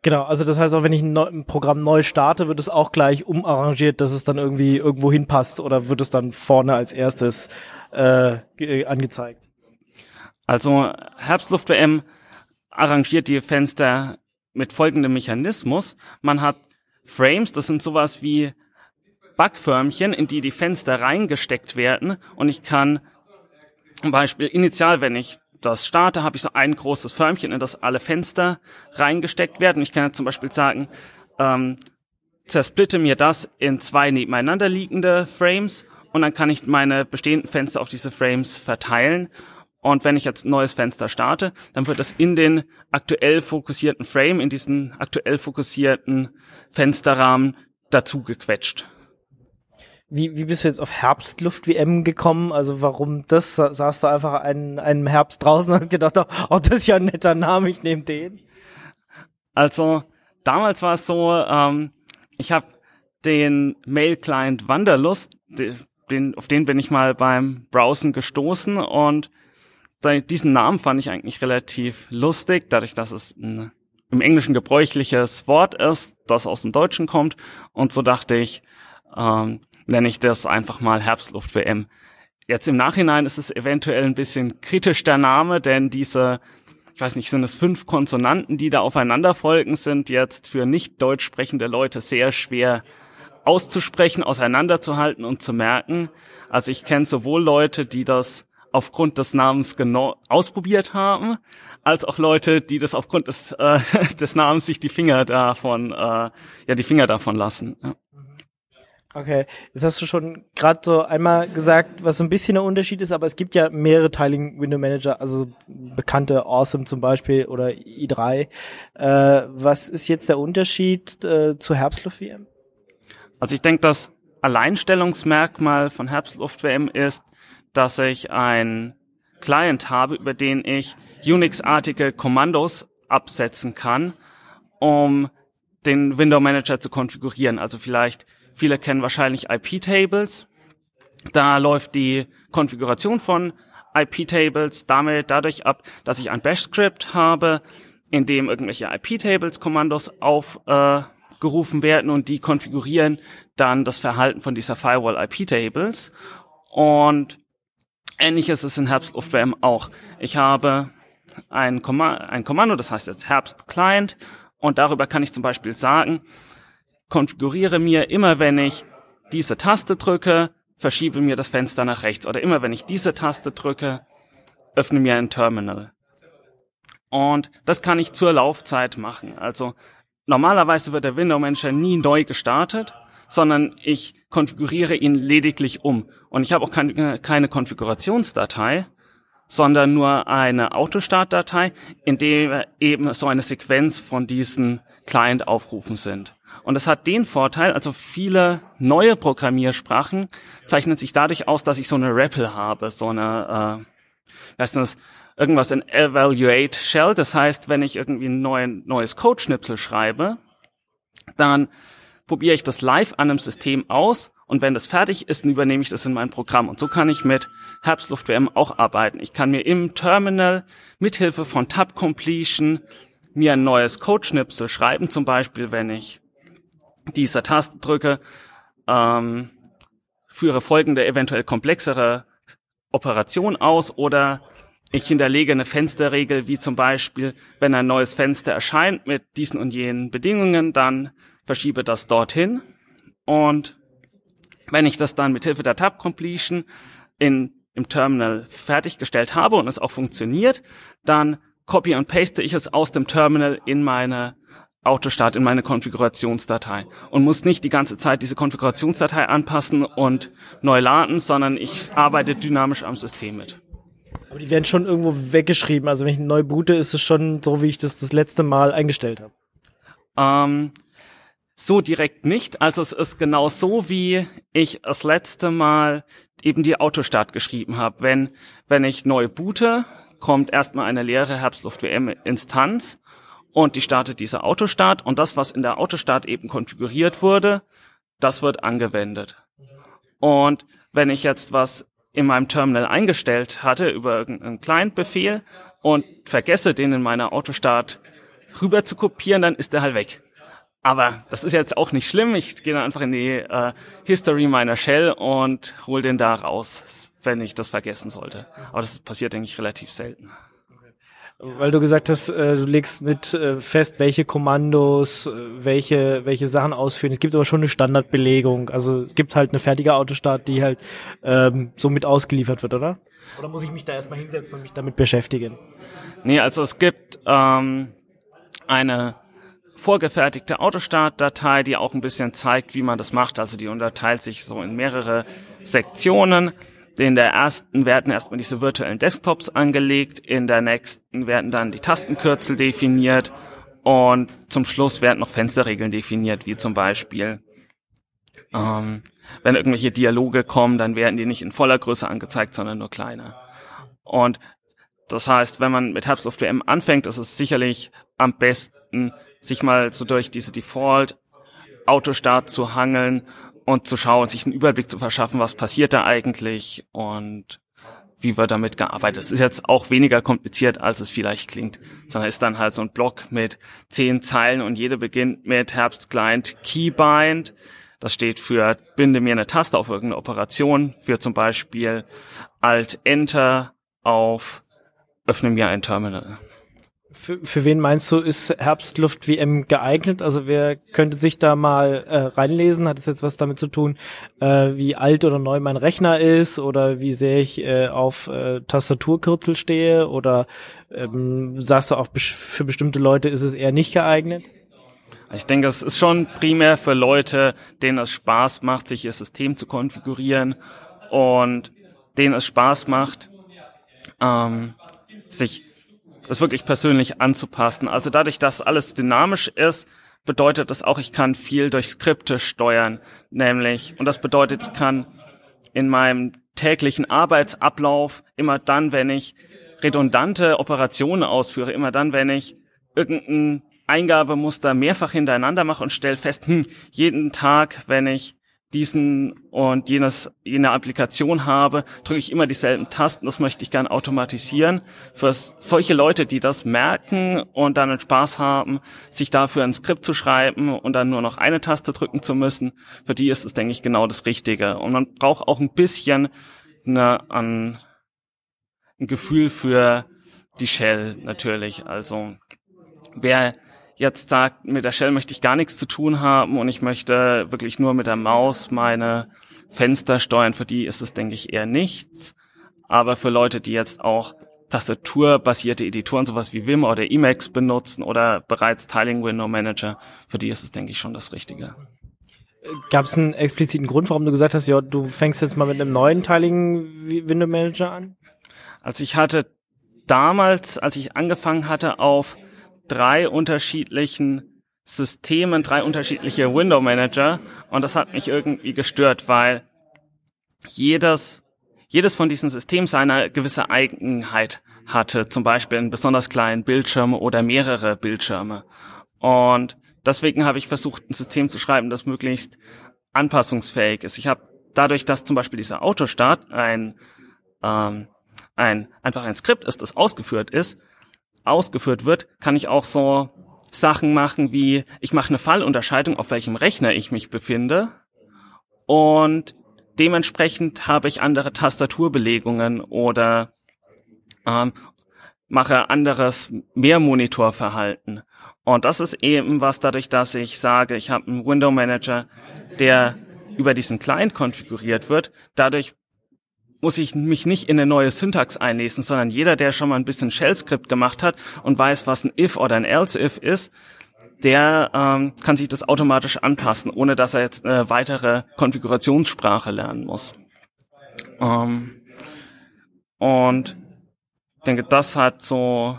Genau, also das heißt auch, wenn ich ein, ein, Programm neu starte, wird es auch gleich umarrangiert, dass es dann irgendwie irgendwo hinpasst oder wird es dann vorne als erstes äh, angezeigt? Also Herbstluft-WM arrangiert die Fenster mit folgendem Mechanismus. Man hat Frames, das sind sowas wie Backförmchen, in die die Fenster reingesteckt werden und ich kann zum Beispiel initial, wenn ich das starte, habe ich so ein großes Förmchen, in das alle Fenster reingesteckt werden. Ich kann jetzt zum Beispiel sagen, ähm, zersplitte mir das in zwei nebeneinander liegende Frames und dann kann ich meine bestehenden Fenster auf diese Frames verteilen und wenn ich jetzt ein neues Fenster starte, dann wird es in den aktuell fokussierten Frame, in diesen aktuell fokussierten Fensterrahmen dazu gequetscht. Wie, wie bist du jetzt auf Herbstluft-WM gekommen? Also warum das? Saßt du einfach einen, einen Herbst draußen und hast gedacht, oh, das ist ja ein netter Name, ich nehme den? Also damals war es so, ähm, ich habe den Mail-Client Wanderlust, den, auf den bin ich mal beim Browsen gestoßen und diesen Namen fand ich eigentlich relativ lustig, dadurch, dass es ein im Englischen gebräuchliches Wort ist, das aus dem Deutschen kommt. Und so dachte ich, ähm, nenne ich das einfach mal Herbstluft-WM. Jetzt im Nachhinein ist es eventuell ein bisschen kritisch der Name, denn diese, ich weiß nicht, sind es fünf Konsonanten, die da aufeinander folgen, sind jetzt für nicht deutsch sprechende Leute sehr schwer auszusprechen, auseinanderzuhalten und zu merken. Also ich kenne sowohl Leute, die das aufgrund des Namens genau ausprobiert haben, als auch Leute, die das aufgrund des, äh, [laughs] des Namens sich die Finger davon, äh, ja, die Finger davon lassen. Ja. Okay, jetzt hast du schon gerade so einmal gesagt, was so ein bisschen der Unterschied ist, aber es gibt ja mehrere Teiligen Window Manager, also bekannte Awesome zum Beispiel oder i3. Äh, was ist jetzt der Unterschied äh, zu Herbstluft-WM? Also ich denke, das Alleinstellungsmerkmal von Herbstluft-WM ist, dass ich ein Client habe, über den ich Unix-artige Kommandos absetzen kann, um den Window Manager zu konfigurieren. Also vielleicht, viele kennen wahrscheinlich IP-Tables. Da läuft die Konfiguration von IP-Tables damit dadurch ab, dass ich ein Bash-Script habe, in dem irgendwelche IP-Tables-Kommandos aufgerufen äh, werden und die konfigurieren dann das Verhalten von dieser Firewall IP-Tables. Und Ähnliches ist in Herbstluft-WM auch. Ich habe ein, Komma ein Kommando, das heißt jetzt Herbst Client und darüber kann ich zum Beispiel sagen, konfiguriere mir immer, wenn ich diese Taste drücke, verschiebe mir das Fenster nach rechts oder immer, wenn ich diese Taste drücke, öffne mir ein Terminal. Und das kann ich zur Laufzeit machen. Also normalerweise wird der Window Manager nie neu gestartet, sondern ich konfiguriere ihn lediglich um. Und ich habe auch keine, keine Konfigurationsdatei, sondern nur eine Autostartdatei, in der eben so eine Sequenz von diesen Client-Aufrufen sind. Und es hat den Vorteil, also viele neue Programmiersprachen zeichnen sich dadurch aus, dass ich so eine REPL habe, so eine, äh, heißt das, irgendwas in Evaluate Shell. Das heißt, wenn ich irgendwie ein neues Codeschnipsel schreibe, dann probiere ich das live an einem System aus und wenn das fertig ist, dann übernehme ich das in mein Programm. Und so kann ich mit Herbstluft WM auch arbeiten. Ich kann mir im Terminal mithilfe von Tab Completion mir ein neues Codeschnipsel schreiben, zum Beispiel, wenn ich diese Taste drücke, ähm, führe folgende eventuell komplexere Operation aus oder ich hinterlege eine Fensterregel, wie zum Beispiel, wenn ein neues Fenster erscheint mit diesen und jenen Bedingungen, dann verschiebe das dorthin. Und wenn ich das dann mit Hilfe der Tab Completion in, im Terminal fertiggestellt habe und es auch funktioniert, dann copy und paste ich es aus dem Terminal in meine Autostart, in meine Konfigurationsdatei und muss nicht die ganze Zeit diese Konfigurationsdatei anpassen und neu laden, sondern ich arbeite dynamisch am System mit. Aber die werden schon irgendwo weggeschrieben. Also wenn ich neu boote, ist es schon so, wie ich das das letzte Mal eingestellt habe. Ähm, so direkt nicht. Also es ist genau so, wie ich das letzte Mal eben die Autostart geschrieben habe. Wenn, wenn ich neu boote, kommt erstmal eine leere Herbstluft-WM-Instanz und die startet diese Autostart und das, was in der Autostart eben konfiguriert wurde, das wird angewendet. Und wenn ich jetzt was in meinem Terminal eingestellt hatte über irgendeinen Client-Befehl und vergesse, den in meiner Autostart rüber zu kopieren, dann ist der halt weg. Aber das ist jetzt auch nicht schlimm. Ich gehe dann einfach in die äh, History meiner Shell und hol den da raus, wenn ich das vergessen sollte. Aber das passiert, denke ich, relativ selten. Weil du gesagt hast, äh, du legst mit äh, fest, welche Kommandos, äh, welche, welche Sachen ausführen. Es gibt aber schon eine Standardbelegung. Also es gibt halt eine fertige Autostart, die halt ähm, so mit ausgeliefert wird, oder? Oder muss ich mich da erstmal hinsetzen und mich damit beschäftigen? Nee, also es gibt ähm, eine vorgefertigte Autostart-Datei, die auch ein bisschen zeigt, wie man das macht. Also die unterteilt sich so in mehrere Sektionen. In der ersten werden erstmal diese virtuellen Desktops angelegt, in der nächsten werden dann die Tastenkürzel definiert und zum Schluss werden noch Fensterregeln definiert, wie zum Beispiel, ähm, wenn irgendwelche Dialoge kommen, dann werden die nicht in voller Größe angezeigt, sondern nur kleiner. Und das heißt, wenn man mit Herbstluft WM anfängt, ist es sicherlich am besten, sich mal so durch diese Default Autostart zu hangeln und zu schauen, sich einen Überblick zu verschaffen, was passiert da eigentlich und wie wird damit gearbeitet. Es ist jetzt auch weniger kompliziert, als es vielleicht klingt, sondern ist dann halt so ein Block mit zehn Zeilen und jede beginnt mit Herbst Client Keybind. Das steht für binde mir eine Taste auf irgendeine Operation, für zum Beispiel Alt Enter auf öffne mir ein Terminal. Für, für wen meinst du, ist Herbstluft WM geeignet? Also wer könnte sich da mal äh, reinlesen? Hat es jetzt was damit zu tun, äh, wie alt oder neu mein Rechner ist oder wie sehr ich äh, auf äh, Tastaturkürzel stehe? Oder ähm, sagst du auch für bestimmte Leute ist es eher nicht geeignet? Ich denke, es ist schon primär für Leute, denen es Spaß macht, sich ihr System zu konfigurieren und denen es Spaß macht, ähm, sich das wirklich persönlich anzupassen. Also dadurch, dass alles dynamisch ist, bedeutet das auch, ich kann viel durch Skripte steuern, nämlich, und das bedeutet, ich kann in meinem täglichen Arbeitsablauf immer dann, wenn ich redundante Operationen ausführe, immer dann, wenn ich irgendein Eingabemuster mehrfach hintereinander mache und stelle fest, hm, jeden Tag, wenn ich diesen und jenes, jene Applikation habe, drücke ich immer dieselben Tasten. Das möchte ich gern automatisieren. Für solche Leute, die das merken und dann Spaß haben, sich dafür ein Skript zu schreiben und dann nur noch eine Taste drücken zu müssen, für die ist es, denke ich, genau das Richtige. Und man braucht auch ein bisschen eine, ein, ein Gefühl für die Shell natürlich. Also wer jetzt sagt, mit der Shell möchte ich gar nichts zu tun haben und ich möchte wirklich nur mit der Maus meine Fenster steuern, für die ist es, denke ich, eher nichts. Aber für Leute, die jetzt auch tastaturbasierte Editoren, sowas wie Vim oder Emacs benutzen oder bereits Tiling Window Manager, für die ist es, denke ich, schon das Richtige. Gab es einen expliziten Grund, warum du gesagt hast, ja, du fängst jetzt mal mit einem neuen Tiling Window Manager an? Also ich hatte damals, als ich angefangen hatte, auf drei unterschiedlichen Systemen, drei unterschiedliche Window Manager und das hat mich irgendwie gestört, weil jedes, jedes von diesen Systemen seine gewisse Eigenheit hatte, zum Beispiel einen besonders kleinen Bildschirm oder mehrere Bildschirme. Und deswegen habe ich versucht, ein System zu schreiben, das möglichst anpassungsfähig ist. Ich habe dadurch, dass zum Beispiel dieser Autostart ein, ähm, ein einfach ein Skript ist, das ausgeführt ist, ausgeführt wird, kann ich auch so Sachen machen wie, ich mache eine Fallunterscheidung, auf welchem Rechner ich mich befinde und dementsprechend habe ich andere Tastaturbelegungen oder ähm, mache anderes Mehrmonitorverhalten. Und das ist eben was dadurch, dass ich sage, ich habe einen Window Manager, der über diesen Client konfiguriert wird. Dadurch muss ich mich nicht in eine neue Syntax einlesen, sondern jeder, der schon mal ein bisschen Shell-Skript gemacht hat und weiß, was ein if oder ein else-if ist, der ähm, kann sich das automatisch anpassen, ohne dass er jetzt eine weitere Konfigurationssprache lernen muss. Ähm, und ich denke, das hat so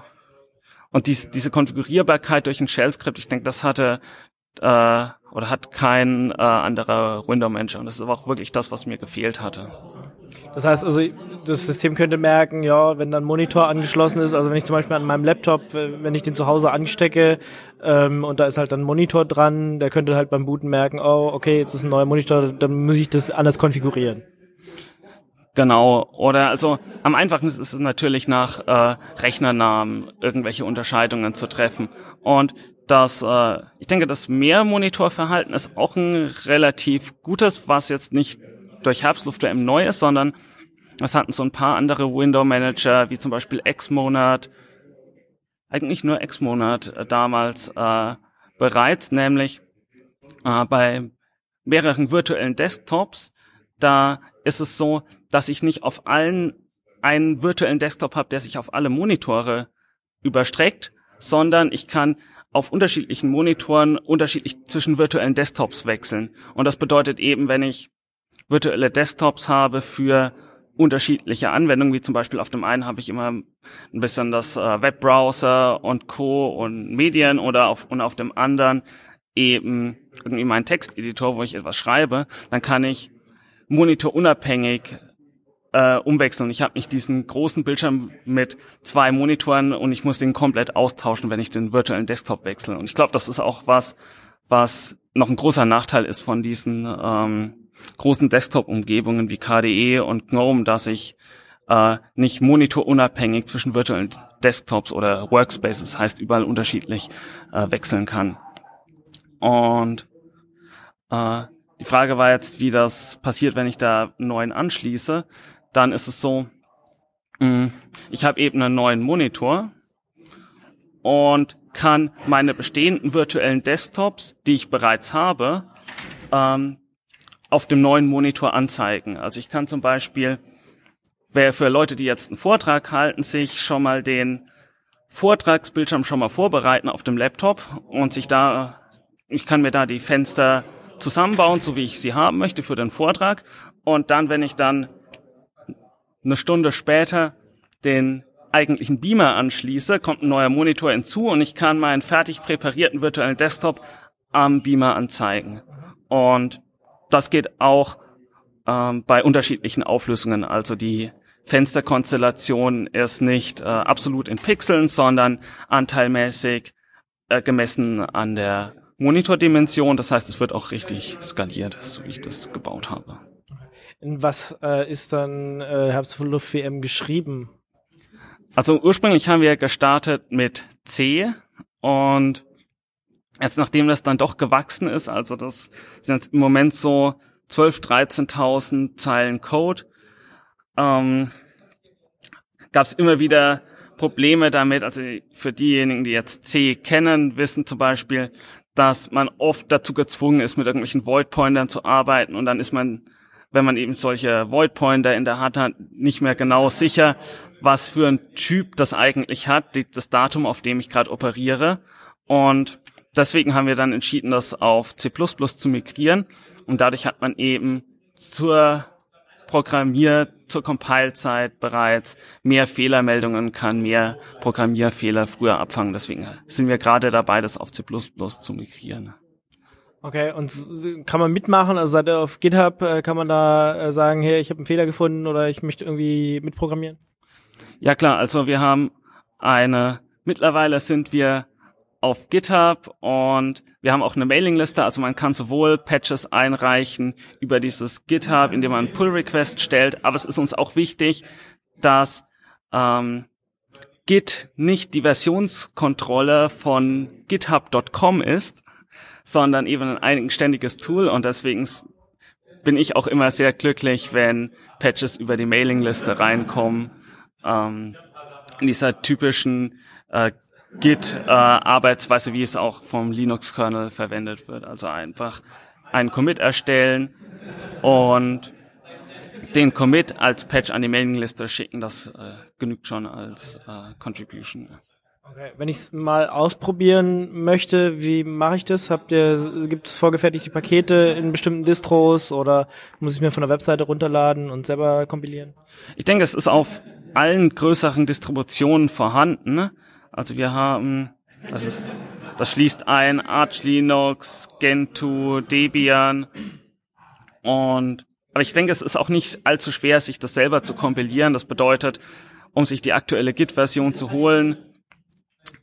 und dies, diese Konfigurierbarkeit durch ein Shell-Skript, ich denke, das hatte äh, oder hat kein äh, anderer Window Manager und das ist aber auch wirklich das, was mir gefehlt hatte. Das heißt also, das System könnte merken, ja, wenn dann Monitor angeschlossen ist, also wenn ich zum Beispiel an meinem Laptop, wenn ich den zu Hause anstecke ähm, und da ist halt dann ein Monitor dran, der könnte halt beim Booten merken, oh, okay, jetzt ist ein neuer Monitor, dann muss ich das anders konfigurieren. Genau, oder also am einfachsten ist es natürlich nach äh, Rechnernamen irgendwelche Unterscheidungen zu treffen. Und das, äh, ich denke, das Mehrmonitorverhalten ist auch ein relativ gutes, was jetzt nicht durch Herbstluft WM neu ist, sondern es hatten so ein paar andere Window Manager, wie zum Beispiel Xmonad, eigentlich nur Xmonad äh, damals äh, bereits, nämlich äh, bei mehreren virtuellen Desktops, da ist es so, dass ich nicht auf allen einen virtuellen Desktop habe, der sich auf alle Monitore überstreckt, sondern ich kann auf unterschiedlichen Monitoren unterschiedlich zwischen virtuellen Desktops wechseln. Und das bedeutet eben, wenn ich virtuelle Desktops habe für unterschiedliche Anwendungen, wie zum Beispiel auf dem einen habe ich immer ein bisschen das äh, Webbrowser und Co. und Medien oder auf, und auf dem anderen eben irgendwie meinen Texteditor, wo ich etwas schreibe, dann kann ich monitorunabhängig äh, umwechseln. Ich habe nicht diesen großen Bildschirm mit zwei Monitoren und ich muss den komplett austauschen, wenn ich den virtuellen Desktop wechsle. Und ich glaube, das ist auch was, was noch ein großer Nachteil ist von diesen ähm, großen Desktop-Umgebungen wie KDE und GNOME, dass ich äh, nicht monitorunabhängig zwischen virtuellen Desktops oder Workspaces, heißt überall unterschiedlich äh, wechseln kann. Und äh, die Frage war jetzt, wie das passiert, wenn ich da einen neuen anschließe. Dann ist es so, mh, ich habe eben einen neuen Monitor und kann meine bestehenden virtuellen Desktops, die ich bereits habe, ähm, auf dem neuen Monitor anzeigen. Also ich kann zum Beispiel, wer für Leute, die jetzt einen Vortrag halten, sich schon mal den Vortragsbildschirm schon mal vorbereiten auf dem Laptop und sich da, ich kann mir da die Fenster zusammenbauen, so wie ich sie haben möchte für den Vortrag. Und dann, wenn ich dann eine Stunde später den eigentlichen Beamer anschließe, kommt ein neuer Monitor hinzu und ich kann meinen fertig präparierten virtuellen Desktop am Beamer anzeigen. Und das geht auch ähm, bei unterschiedlichen Auflösungen. Also die Fensterkonstellation ist nicht äh, absolut in Pixeln, sondern anteilmäßig äh, gemessen an der Monitordimension. Das heißt, es wird auch richtig skaliert, so wie ich das gebaut habe. In was äh, ist dann äh, Herbst von Luft WM geschrieben? Also ursprünglich haben wir gestartet mit C und jetzt nachdem das dann doch gewachsen ist, also das sind jetzt im Moment so 12, 13.000 Zeilen Code, ähm, gab es immer wieder Probleme damit. Also für diejenigen, die jetzt C kennen, wissen zum Beispiel, dass man oft dazu gezwungen ist, mit irgendwelchen Void Pointern zu arbeiten und dann ist man wenn man eben solche Void Pointer in der Hand hat, nicht mehr genau sicher, was für ein Typ das eigentlich hat, das Datum, auf dem ich gerade operiere. Und deswegen haben wir dann entschieden, das auf C++ zu migrieren. Und dadurch hat man eben zur Programmier, zur Compile-Zeit bereits mehr Fehlermeldungen, kann mehr Programmierfehler früher abfangen. Deswegen sind wir gerade dabei, das auf C++ zu migrieren. Okay, und kann man mitmachen? Also seid ihr auf GitHub, äh, kann man da äh, sagen, hey, ich habe einen Fehler gefunden oder ich möchte irgendwie mitprogrammieren? Ja klar, also wir haben eine, mittlerweile sind wir auf GitHub und wir haben auch eine Mailingliste, also man kann sowohl Patches einreichen über dieses GitHub, indem man einen Pull-Request stellt, aber es ist uns auch wichtig, dass ähm, Git nicht die Versionskontrolle von github.com ist, sondern eben ein eigenständiges Tool und deswegen bin ich auch immer sehr glücklich, wenn Patches über die Mailingliste reinkommen. Ähm, in dieser typischen äh, Git-Arbeitsweise, äh, wie es auch vom Linux-Kernel verwendet wird. Also einfach einen Commit erstellen und den Commit als Patch an die Mailingliste schicken, das äh, genügt schon als äh, Contribution. Okay. Wenn ich es mal ausprobieren möchte, wie mache ich das? Habt ihr, gibt es vorgefertigte Pakete in bestimmten Distros oder muss ich mir von der Webseite runterladen und selber kompilieren? Ich denke, es ist auf allen größeren Distributionen vorhanden. Also wir haben, das ist, das schließt ein Arch Linux, Gentoo, Debian und aber ich denke, es ist auch nicht allzu schwer, sich das selber zu kompilieren. Das bedeutet, um sich die aktuelle Git-Version zu holen,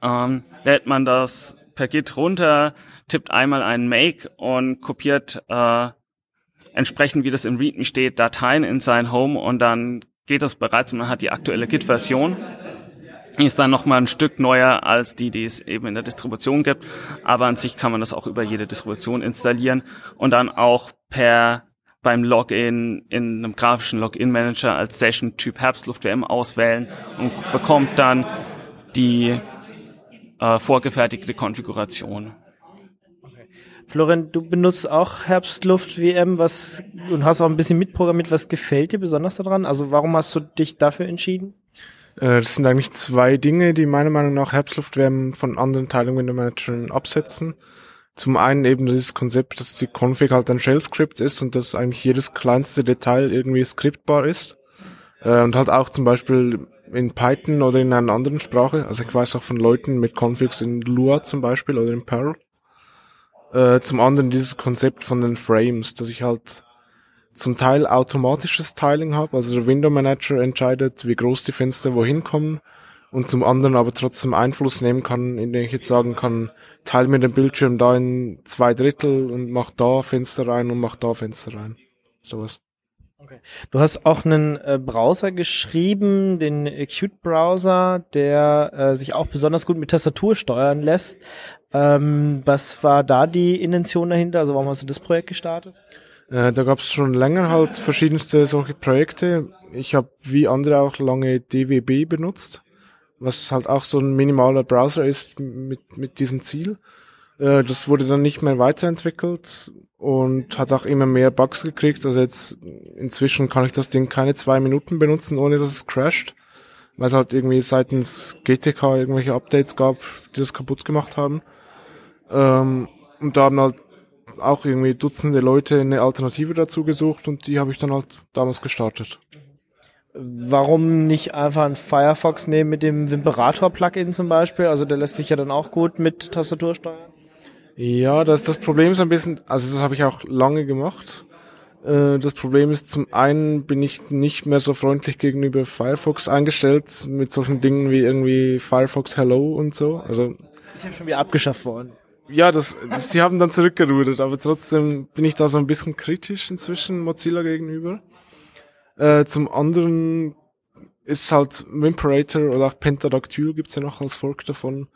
ähm, lädt man das per Git runter, tippt einmal einen Make und kopiert äh, entsprechend, wie das im README steht, Dateien in sein Home und dann geht das bereits und man hat die aktuelle Git-Version. Ist dann nochmal ein Stück neuer als die, die es eben in der Distribution gibt. Aber an sich kann man das auch über jede Distribution installieren und dann auch per beim Login in einem grafischen Login-Manager als Session-Typ Herbstluft-WM auswählen und bekommt dann die äh, vorgefertigte Konfiguration. Florian, du benutzt auch Herbstluft WM, was und hast auch ein bisschen mitprogrammiert. Was gefällt dir besonders daran? Also warum hast du dich dafür entschieden? Äh, das sind eigentlich zwei Dinge, die meiner Meinung nach Herbstluft WM von anderen Teilen Window Managern absetzen. Zum einen eben dieses Konzept, dass die Config halt ein Shell-Script ist und dass eigentlich jedes kleinste Detail irgendwie skriptbar ist. Äh, und halt auch zum Beispiel in Python oder in einer anderen Sprache. Also ich weiß auch von Leuten mit Configs in Lua zum Beispiel oder in Perl. Äh, zum anderen dieses Konzept von den Frames, dass ich halt zum Teil automatisches Tiling habe. Also der Window Manager entscheidet, wie groß die Fenster wohin kommen und zum anderen aber trotzdem Einfluss nehmen kann, indem ich jetzt sagen kann, teile mir den Bildschirm da in zwei Drittel und mach da Fenster rein und mach da Fenster rein. Sowas. Du hast auch einen äh, Browser geschrieben, den Qt Browser, der äh, sich auch besonders gut mit Tastatur steuern lässt. Ähm, was war da die Intention dahinter? Also warum hast du das Projekt gestartet? Äh, da gab es schon länger halt verschiedenste solche Projekte. Ich habe wie andere auch lange DWB benutzt, was halt auch so ein minimaler Browser ist mit, mit diesem Ziel. Äh, das wurde dann nicht mehr weiterentwickelt und hat auch immer mehr Bugs gekriegt. Also jetzt inzwischen kann ich das Ding keine zwei Minuten benutzen, ohne dass es crasht, weil es halt irgendwie seitens GTK irgendwelche Updates gab, die das kaputt gemacht haben. Ähm, und da haben halt auch irgendwie Dutzende Leute eine Alternative dazu gesucht und die habe ich dann halt damals gestartet. Warum nicht einfach einen Firefox nehmen mit dem Wimperator-Plugin zum Beispiel? Also der lässt sich ja dann auch gut mit Tastatur steuern. Ja, das das Problem so ein bisschen, also das habe ich auch lange gemacht. Äh, Das Problem ist, zum einen bin ich nicht mehr so freundlich gegenüber Firefox eingestellt mit solchen Dingen wie irgendwie Firefox Hello und so. Also Ist ja schon wieder abgeschafft worden. Ja, das, das sie haben dann zurückgerudert, aber trotzdem bin ich da so ein bisschen kritisch inzwischen Mozilla gegenüber. Äh, zum anderen ist halt Wimperator oder auch Pentadactyl gibt's ja noch als Fork davon.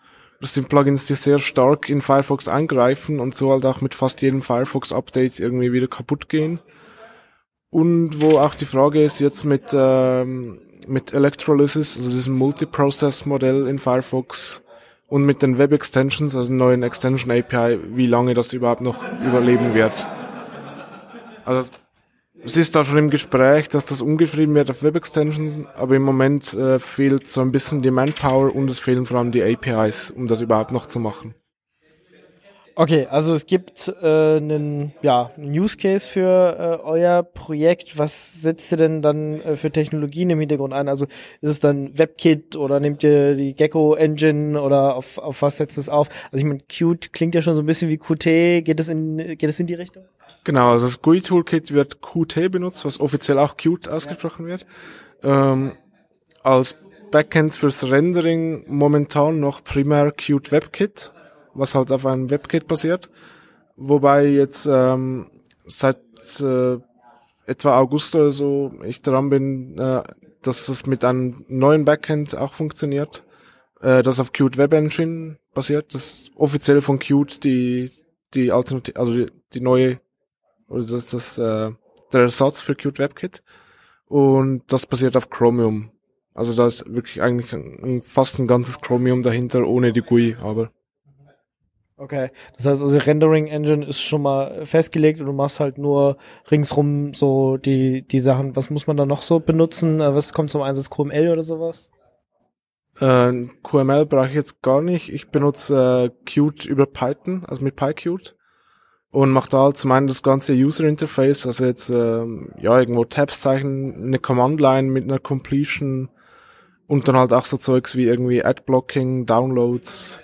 Das sind Plugins, die sehr stark in Firefox eingreifen und so halt auch mit fast jedem Firefox-Update irgendwie wieder kaputt gehen. Und wo auch die Frage ist jetzt mit, ähm, mit Electrolysis, also diesem Multiprocess-Modell in Firefox und mit den Web-Extensions, also neuen Extension API, wie lange das überhaupt noch überleben wird. Also es ist da schon im Gespräch, dass das umgeschrieben wird auf Web-Extensions, aber im Moment äh, fehlt so ein bisschen die Manpower und es fehlen vor allem die APIs, um das überhaupt noch zu machen. Okay, also es gibt äh, einen ja, Use Case für äh, euer Projekt. Was setzt ihr denn dann äh, für Technologien im Hintergrund ein? Also ist es dann WebKit oder nehmt ihr die Gecko Engine oder auf, auf was setzt es auf? Also ich meine, Qt klingt ja schon so ein bisschen wie Qt. Geht es in geht es in die Richtung? Genau, also das GUI Toolkit wird Qt benutzt, was offiziell auch Qt ausgesprochen wird. Ähm, als Backend fürs Rendering momentan noch primär Qt WebKit, was halt auf einem WebKit basiert. Wobei jetzt ähm, seit äh, etwa August oder so ich dran bin, äh, dass das mit einem neuen Backend auch funktioniert, äh, das auf Qt Web Engine basiert. Das offiziell von Qt die die Alternative, also die, die neue oder das das äh, der Ersatz für Qt WebKit und das basiert auf Chromium. Also da ist wirklich eigentlich ein, fast ein ganzes Chromium dahinter ohne die GUI, aber Okay, das heißt also Rendering Engine ist schon mal festgelegt und du machst halt nur ringsrum so die die Sachen. Was muss man da noch so benutzen? Äh, Was kommt zum Einsatz? QML oder sowas? äh, QML brauche ich jetzt gar nicht. Ich benutze äh, Qt über Python, also mit PyQt und mache da halt zum einen das ganze User Interface, also jetzt ähm, ja irgendwo Tabs zeichnen, eine Command Line mit einer Completion und dann halt auch so Zeugs wie irgendwie Adblocking, Downloads,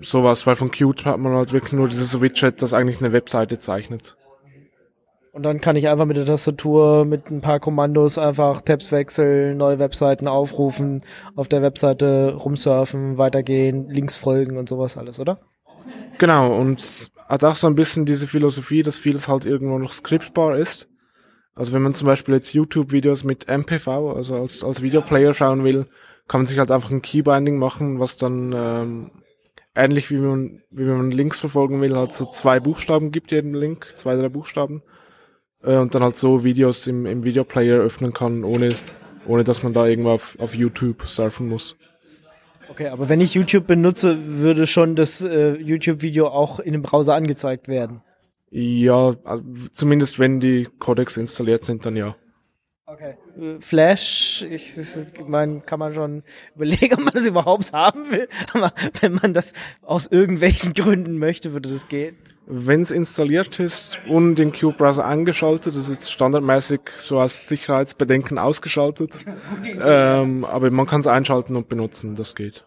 sowas, weil von Qt hat man halt wirklich nur dieses Widget, das eigentlich eine Webseite zeichnet. Und dann kann ich einfach mit der Tastatur mit ein paar Kommandos einfach Tabs wechseln, neue Webseiten aufrufen, auf der Webseite rumsurfen, weitergehen, Links folgen und sowas alles, oder? Genau, und hat auch so ein bisschen diese Philosophie, dass vieles halt irgendwo noch skriptbar ist. Also wenn man zum Beispiel jetzt YouTube-Videos mit MPV, also als, als Videoplayer schauen will, kann man sich halt einfach ein Keybinding machen, was dann ähm, ähnlich wie man, wie man Links verfolgen will, halt so zwei Buchstaben gibt jedem Link, zwei, drei Buchstaben. Äh, und dann halt so Videos im, im Videoplayer öffnen kann, ohne, ohne dass man da irgendwo auf, auf YouTube surfen muss. Okay, aber wenn ich YouTube benutze, würde schon das äh, YouTube-Video auch in dem Browser angezeigt werden. Ja, also zumindest wenn die Codecs installiert sind, dann ja. Okay. Äh, Flash, ich, ich meine, kann man schon überlegen, [laughs] ob man das überhaupt haben will. Aber wenn man das aus irgendwelchen Gründen möchte, würde das gehen. Wenn es installiert ist und den Qt-Browser angeschaltet, das ist jetzt standardmäßig so als Sicherheitsbedenken ausgeschaltet. [laughs] ähm, aber man kann es einschalten und benutzen, das geht.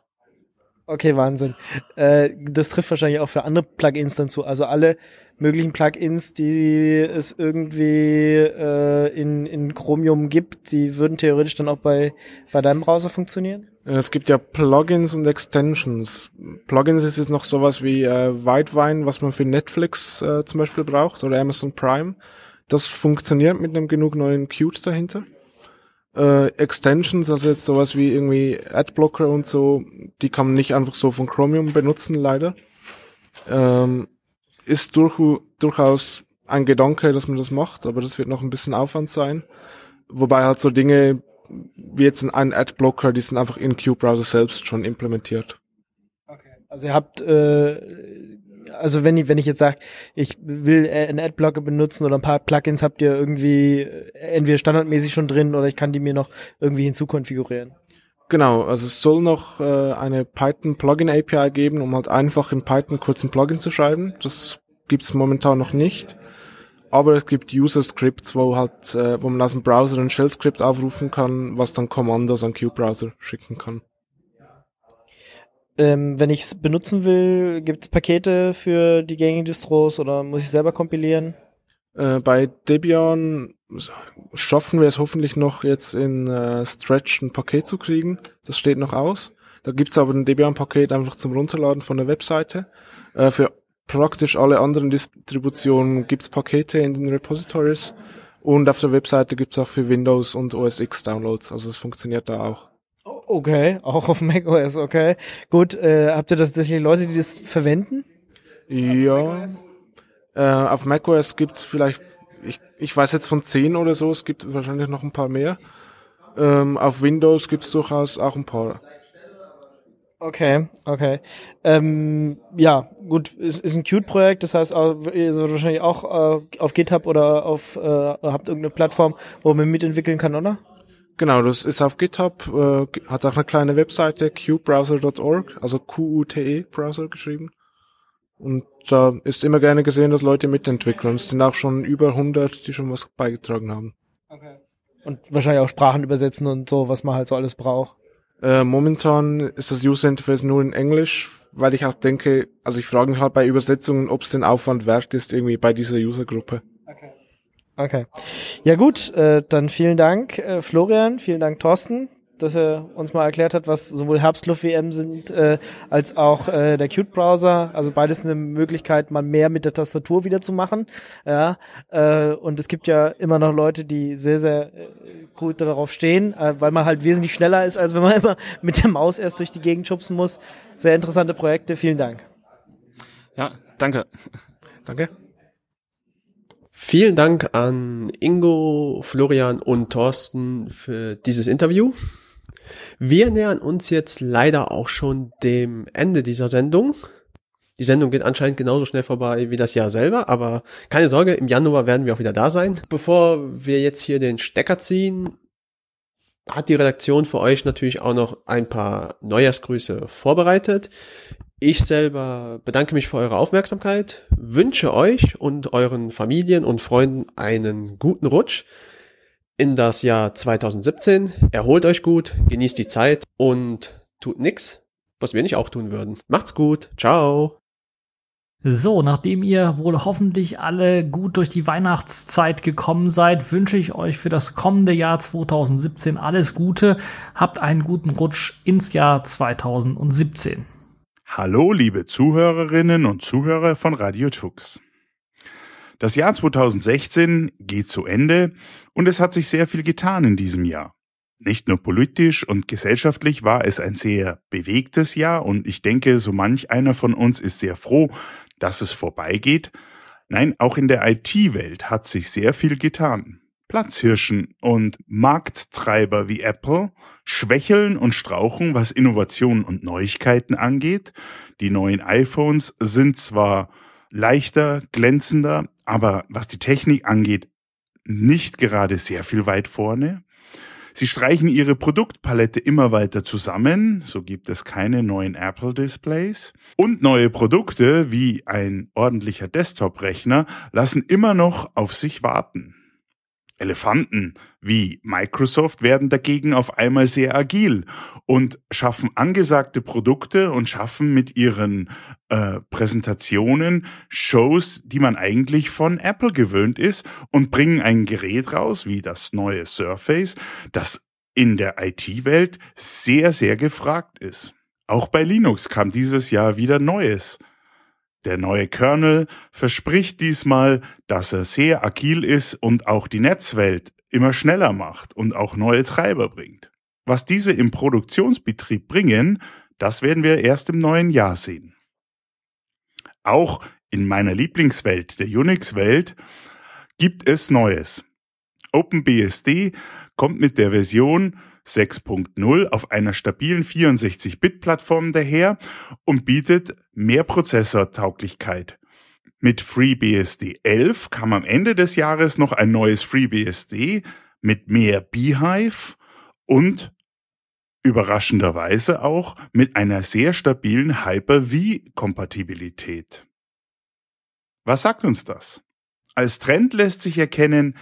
Okay, Wahnsinn. Äh, das trifft wahrscheinlich auch für andere Plugins dann zu. Also alle möglichen Plugins, die es irgendwie äh, in, in Chromium gibt, die würden theoretisch dann auch bei, bei deinem Browser funktionieren? Es gibt ja Plugins und Extensions. Plugins ist jetzt noch sowas wie äh, Whitewine, was man für Netflix äh, zum Beispiel braucht oder Amazon Prime. Das funktioniert mit einem genug neuen Qt dahinter. Äh, Extensions, also jetzt sowas wie irgendwie Adblocker und so, die kann man nicht einfach so von Chromium benutzen, leider. Ähm, ist durch, durchaus ein Gedanke, dass man das macht, aber das wird noch ein bisschen Aufwand sein. Wobei halt so Dinge wie jetzt ein Adblocker, die sind einfach in Q-Browser selbst schon implementiert. Also ihr habt, äh, also wenn ich, wenn ich jetzt sage, ich will einen Adblocker benutzen oder ein paar Plugins habt ihr irgendwie äh, entweder standardmäßig schon drin oder ich kann die mir noch irgendwie hinzukonfigurieren. Genau, also es soll noch äh, eine Python Plugin API geben, um halt einfach in Python kurz ein Plugin zu schreiben. Das gibt's momentan noch nicht. Aber es gibt User Scripts, wo halt, äh, wo man aus dem Browser ein Shell Script aufrufen kann, was dann Kommandos an Q-Browser schicken kann. Ähm, wenn ich es benutzen will, gibt es Pakete für die gängigen Distros oder muss ich selber kompilieren? Äh, bei Debian schaffen wir es hoffentlich noch jetzt in äh, Stretch ein Paket zu kriegen. Das steht noch aus. Da gibt's aber ein Debian-Paket einfach zum Runterladen von der Webseite. Äh, für praktisch alle anderen Distributionen gibt's Pakete in den Repositories. Und auf der Webseite gibt's auch für Windows und OS X Downloads. Also es funktioniert da auch. Okay, auch auf [laughs] macOS, okay. Gut, äh, habt ihr tatsächlich Leute, die das verwenden? Ja. Äh, auf macOS gibt's vielleicht, ich, ich weiß jetzt von zehn oder so, es gibt wahrscheinlich noch ein paar mehr. Ähm, auf Windows gibt's durchaus auch ein paar. Okay, okay. Ähm, ja, gut, ist, ist ein Qt-Projekt, das heißt, ihr seid wahrscheinlich auch äh, auf GitHub oder auf, äh, habt irgendeine Plattform, wo man mitentwickeln kann, oder? Genau, das ist auf GitHub, äh, hat auch eine kleine Webseite, qbrowser.org, also Q-U-T-E Browser geschrieben. Und da ist immer gerne gesehen, dass Leute mitentwickeln. Es sind auch schon über 100, die schon was beigetragen haben. Okay. Und wahrscheinlich auch Sprachen übersetzen und so, was man halt so alles braucht. Äh, momentan ist das User Interface nur in Englisch, weil ich auch denke, also ich frage mich halt bei Übersetzungen, ob es den Aufwand wert ist, irgendwie bei dieser Usergruppe. Okay. Okay. Ja gut, äh, dann vielen Dank, äh, Florian, vielen Dank, Thorsten, dass er uns mal erklärt hat, was sowohl Herbstluft-WM sind, äh, als auch äh, der Qt-Browser. Also beides eine Möglichkeit, mal mehr mit der Tastatur wieder zu machen. Ja, äh, und es gibt ja immer noch Leute, die sehr, sehr äh, gut darauf stehen, äh, weil man halt wesentlich schneller ist, als wenn man [laughs] immer mit der Maus erst durch die Gegend schubsen muss. Sehr interessante Projekte. Vielen Dank. Ja, danke. Danke. Vielen Dank an Ingo, Florian und Thorsten für dieses Interview. Wir nähern uns jetzt leider auch schon dem Ende dieser Sendung. Die Sendung geht anscheinend genauso schnell vorbei wie das Jahr selber, aber keine Sorge, im Januar werden wir auch wieder da sein. Bevor wir jetzt hier den Stecker ziehen, hat die Redaktion für euch natürlich auch noch ein paar Neujahrsgrüße vorbereitet. Ich selber bedanke mich für eure Aufmerksamkeit, wünsche euch und euren Familien und Freunden einen guten Rutsch in das Jahr 2017. Erholt euch gut, genießt die Zeit und tut nix, was wir nicht auch tun würden. Macht's gut, ciao. So, nachdem ihr wohl hoffentlich alle gut durch die Weihnachtszeit gekommen seid, wünsche ich euch für das kommende Jahr 2017 alles Gute. Habt einen guten Rutsch ins Jahr 2017. Hallo, liebe Zuhörerinnen und Zuhörer von Radio Tux. Das Jahr 2016 geht zu Ende und es hat sich sehr viel getan in diesem Jahr. Nicht nur politisch und gesellschaftlich war es ein sehr bewegtes Jahr und ich denke, so manch einer von uns ist sehr froh, dass es vorbeigeht. Nein, auch in der IT-Welt hat sich sehr viel getan. Platzhirschen und Markttreiber wie Apple schwächeln und strauchen, was Innovationen und Neuigkeiten angeht. Die neuen iPhones sind zwar leichter, glänzender, aber was die Technik angeht, nicht gerade sehr viel weit vorne. Sie streichen ihre Produktpalette immer weiter zusammen, so gibt es keine neuen Apple-Displays. Und neue Produkte wie ein ordentlicher Desktop-Rechner lassen immer noch auf sich warten. Elefanten wie Microsoft werden dagegen auf einmal sehr agil und schaffen angesagte Produkte und schaffen mit ihren äh, Präsentationen Shows, die man eigentlich von Apple gewöhnt ist und bringen ein Gerät raus wie das neue Surface, das in der IT-Welt sehr, sehr gefragt ist. Auch bei Linux kam dieses Jahr wieder Neues Der neue Kernel verspricht diesmal, dass er sehr agil ist und auch die Netzwelt immer schneller macht und auch neue Treiber bringt. Was diese im Produktionsbetrieb bringen, das werden wir erst im neuen Jahr sehen. Auch in meiner Lieblingswelt, der Unix-Welt, gibt es Neues. OpenBSD kommt mit der Version 6.0 auf einer stabilen 64-Bit-Plattform daher und bietet mehr Prozessortauglichkeit. Mit FreeBSD 11 kam am Ende des Jahres noch ein neues FreeBSD mit mehr Beehive und überraschenderweise auch mit einer sehr stabilen Hyper-V-Kompatibilität. Was sagt uns das? Als Trend lässt sich erkennen,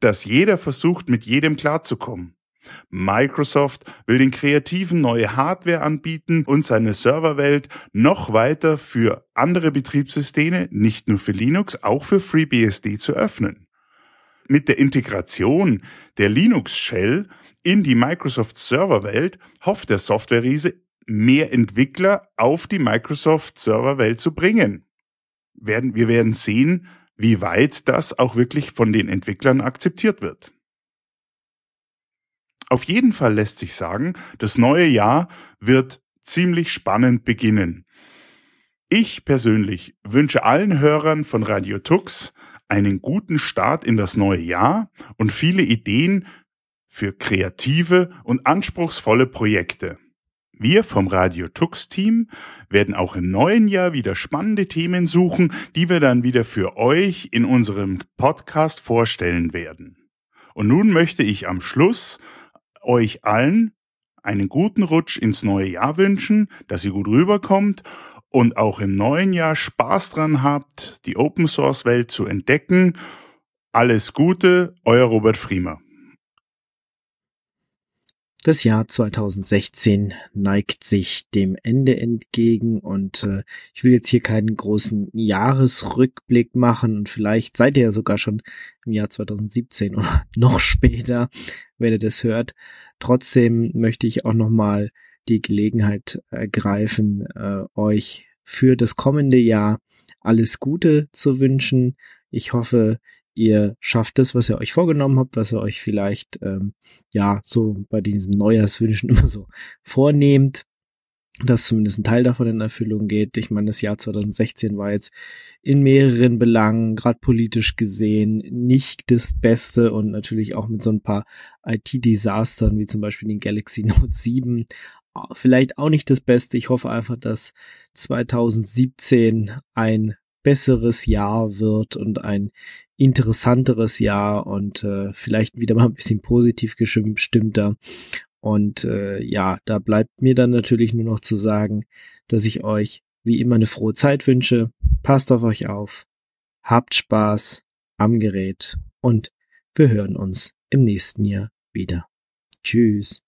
dass jeder versucht, mit jedem klarzukommen. Microsoft will den Kreativen neue Hardware anbieten und seine Serverwelt noch weiter für andere Betriebssysteme, nicht nur für Linux, auch für FreeBSD zu öffnen. Mit der Integration der Linux Shell in die Microsoft Serverwelt hofft der Software-Riese, mehr Entwickler auf die Microsoft Serverwelt zu bringen. Wir werden sehen, wie weit das auch wirklich von den Entwicklern akzeptiert wird. Auf jeden Fall lässt sich sagen, das neue Jahr wird ziemlich spannend beginnen. Ich persönlich wünsche allen Hörern von Radio Tux einen guten Start in das neue Jahr und viele Ideen für kreative und anspruchsvolle Projekte. Wir vom Radio Tux Team werden auch im neuen Jahr wieder spannende Themen suchen, die wir dann wieder für euch in unserem Podcast vorstellen werden. Und nun möchte ich am Schluss euch allen einen guten Rutsch ins neue Jahr wünschen, dass ihr gut rüberkommt und auch im neuen Jahr Spaß dran habt, die Open Source Welt zu entdecken. Alles Gute, euer Robert Friemer. Das Jahr 2016 neigt sich dem Ende entgegen und äh, ich will jetzt hier keinen großen Jahresrückblick machen und vielleicht seid ihr ja sogar schon im Jahr 2017 oder [laughs] noch später, wenn ihr das hört. Trotzdem möchte ich auch nochmal die Gelegenheit ergreifen, äh, euch für das kommende Jahr alles Gute zu wünschen. Ich hoffe, ihr schafft es, was ihr euch vorgenommen habt, was ihr euch vielleicht ähm, ja so bei diesen Neujahrswünschen [laughs] immer so vornehmt, dass zumindest ein Teil davon in Erfüllung geht. Ich meine, das Jahr 2016 war jetzt in mehreren Belangen, gerade politisch gesehen, nicht das Beste und natürlich auch mit so ein paar IT-Desastern wie zum Beispiel den Galaxy [laughs] Note 7 vielleicht auch nicht das Beste. Ich hoffe einfach, dass 2017 ein besseres Jahr wird und ein interessanteres Jahr und äh, vielleicht wieder mal ein bisschen positiv gestimmter. Und äh, ja, da bleibt mir dann natürlich nur noch zu sagen, dass ich euch wie immer eine frohe Zeit wünsche. Passt auf euch auf, habt Spaß am Gerät und wir hören uns im nächsten Jahr wieder. Tschüss.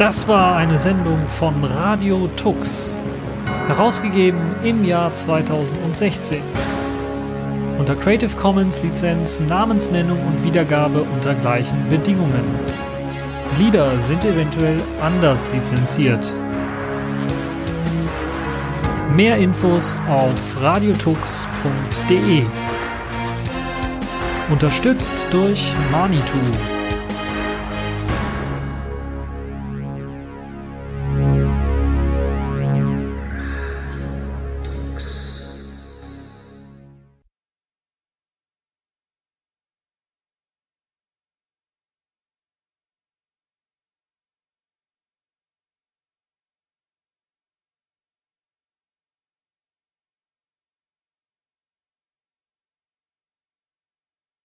Das war eine Sendung von Radio Tux, herausgegeben im Jahr 2016. Unter Creative Commons Lizenz, Namensnennung und Wiedergabe unter gleichen Bedingungen. Lieder sind eventuell anders lizenziert. Mehr Infos auf radiotux.de. Unterstützt durch Manitou.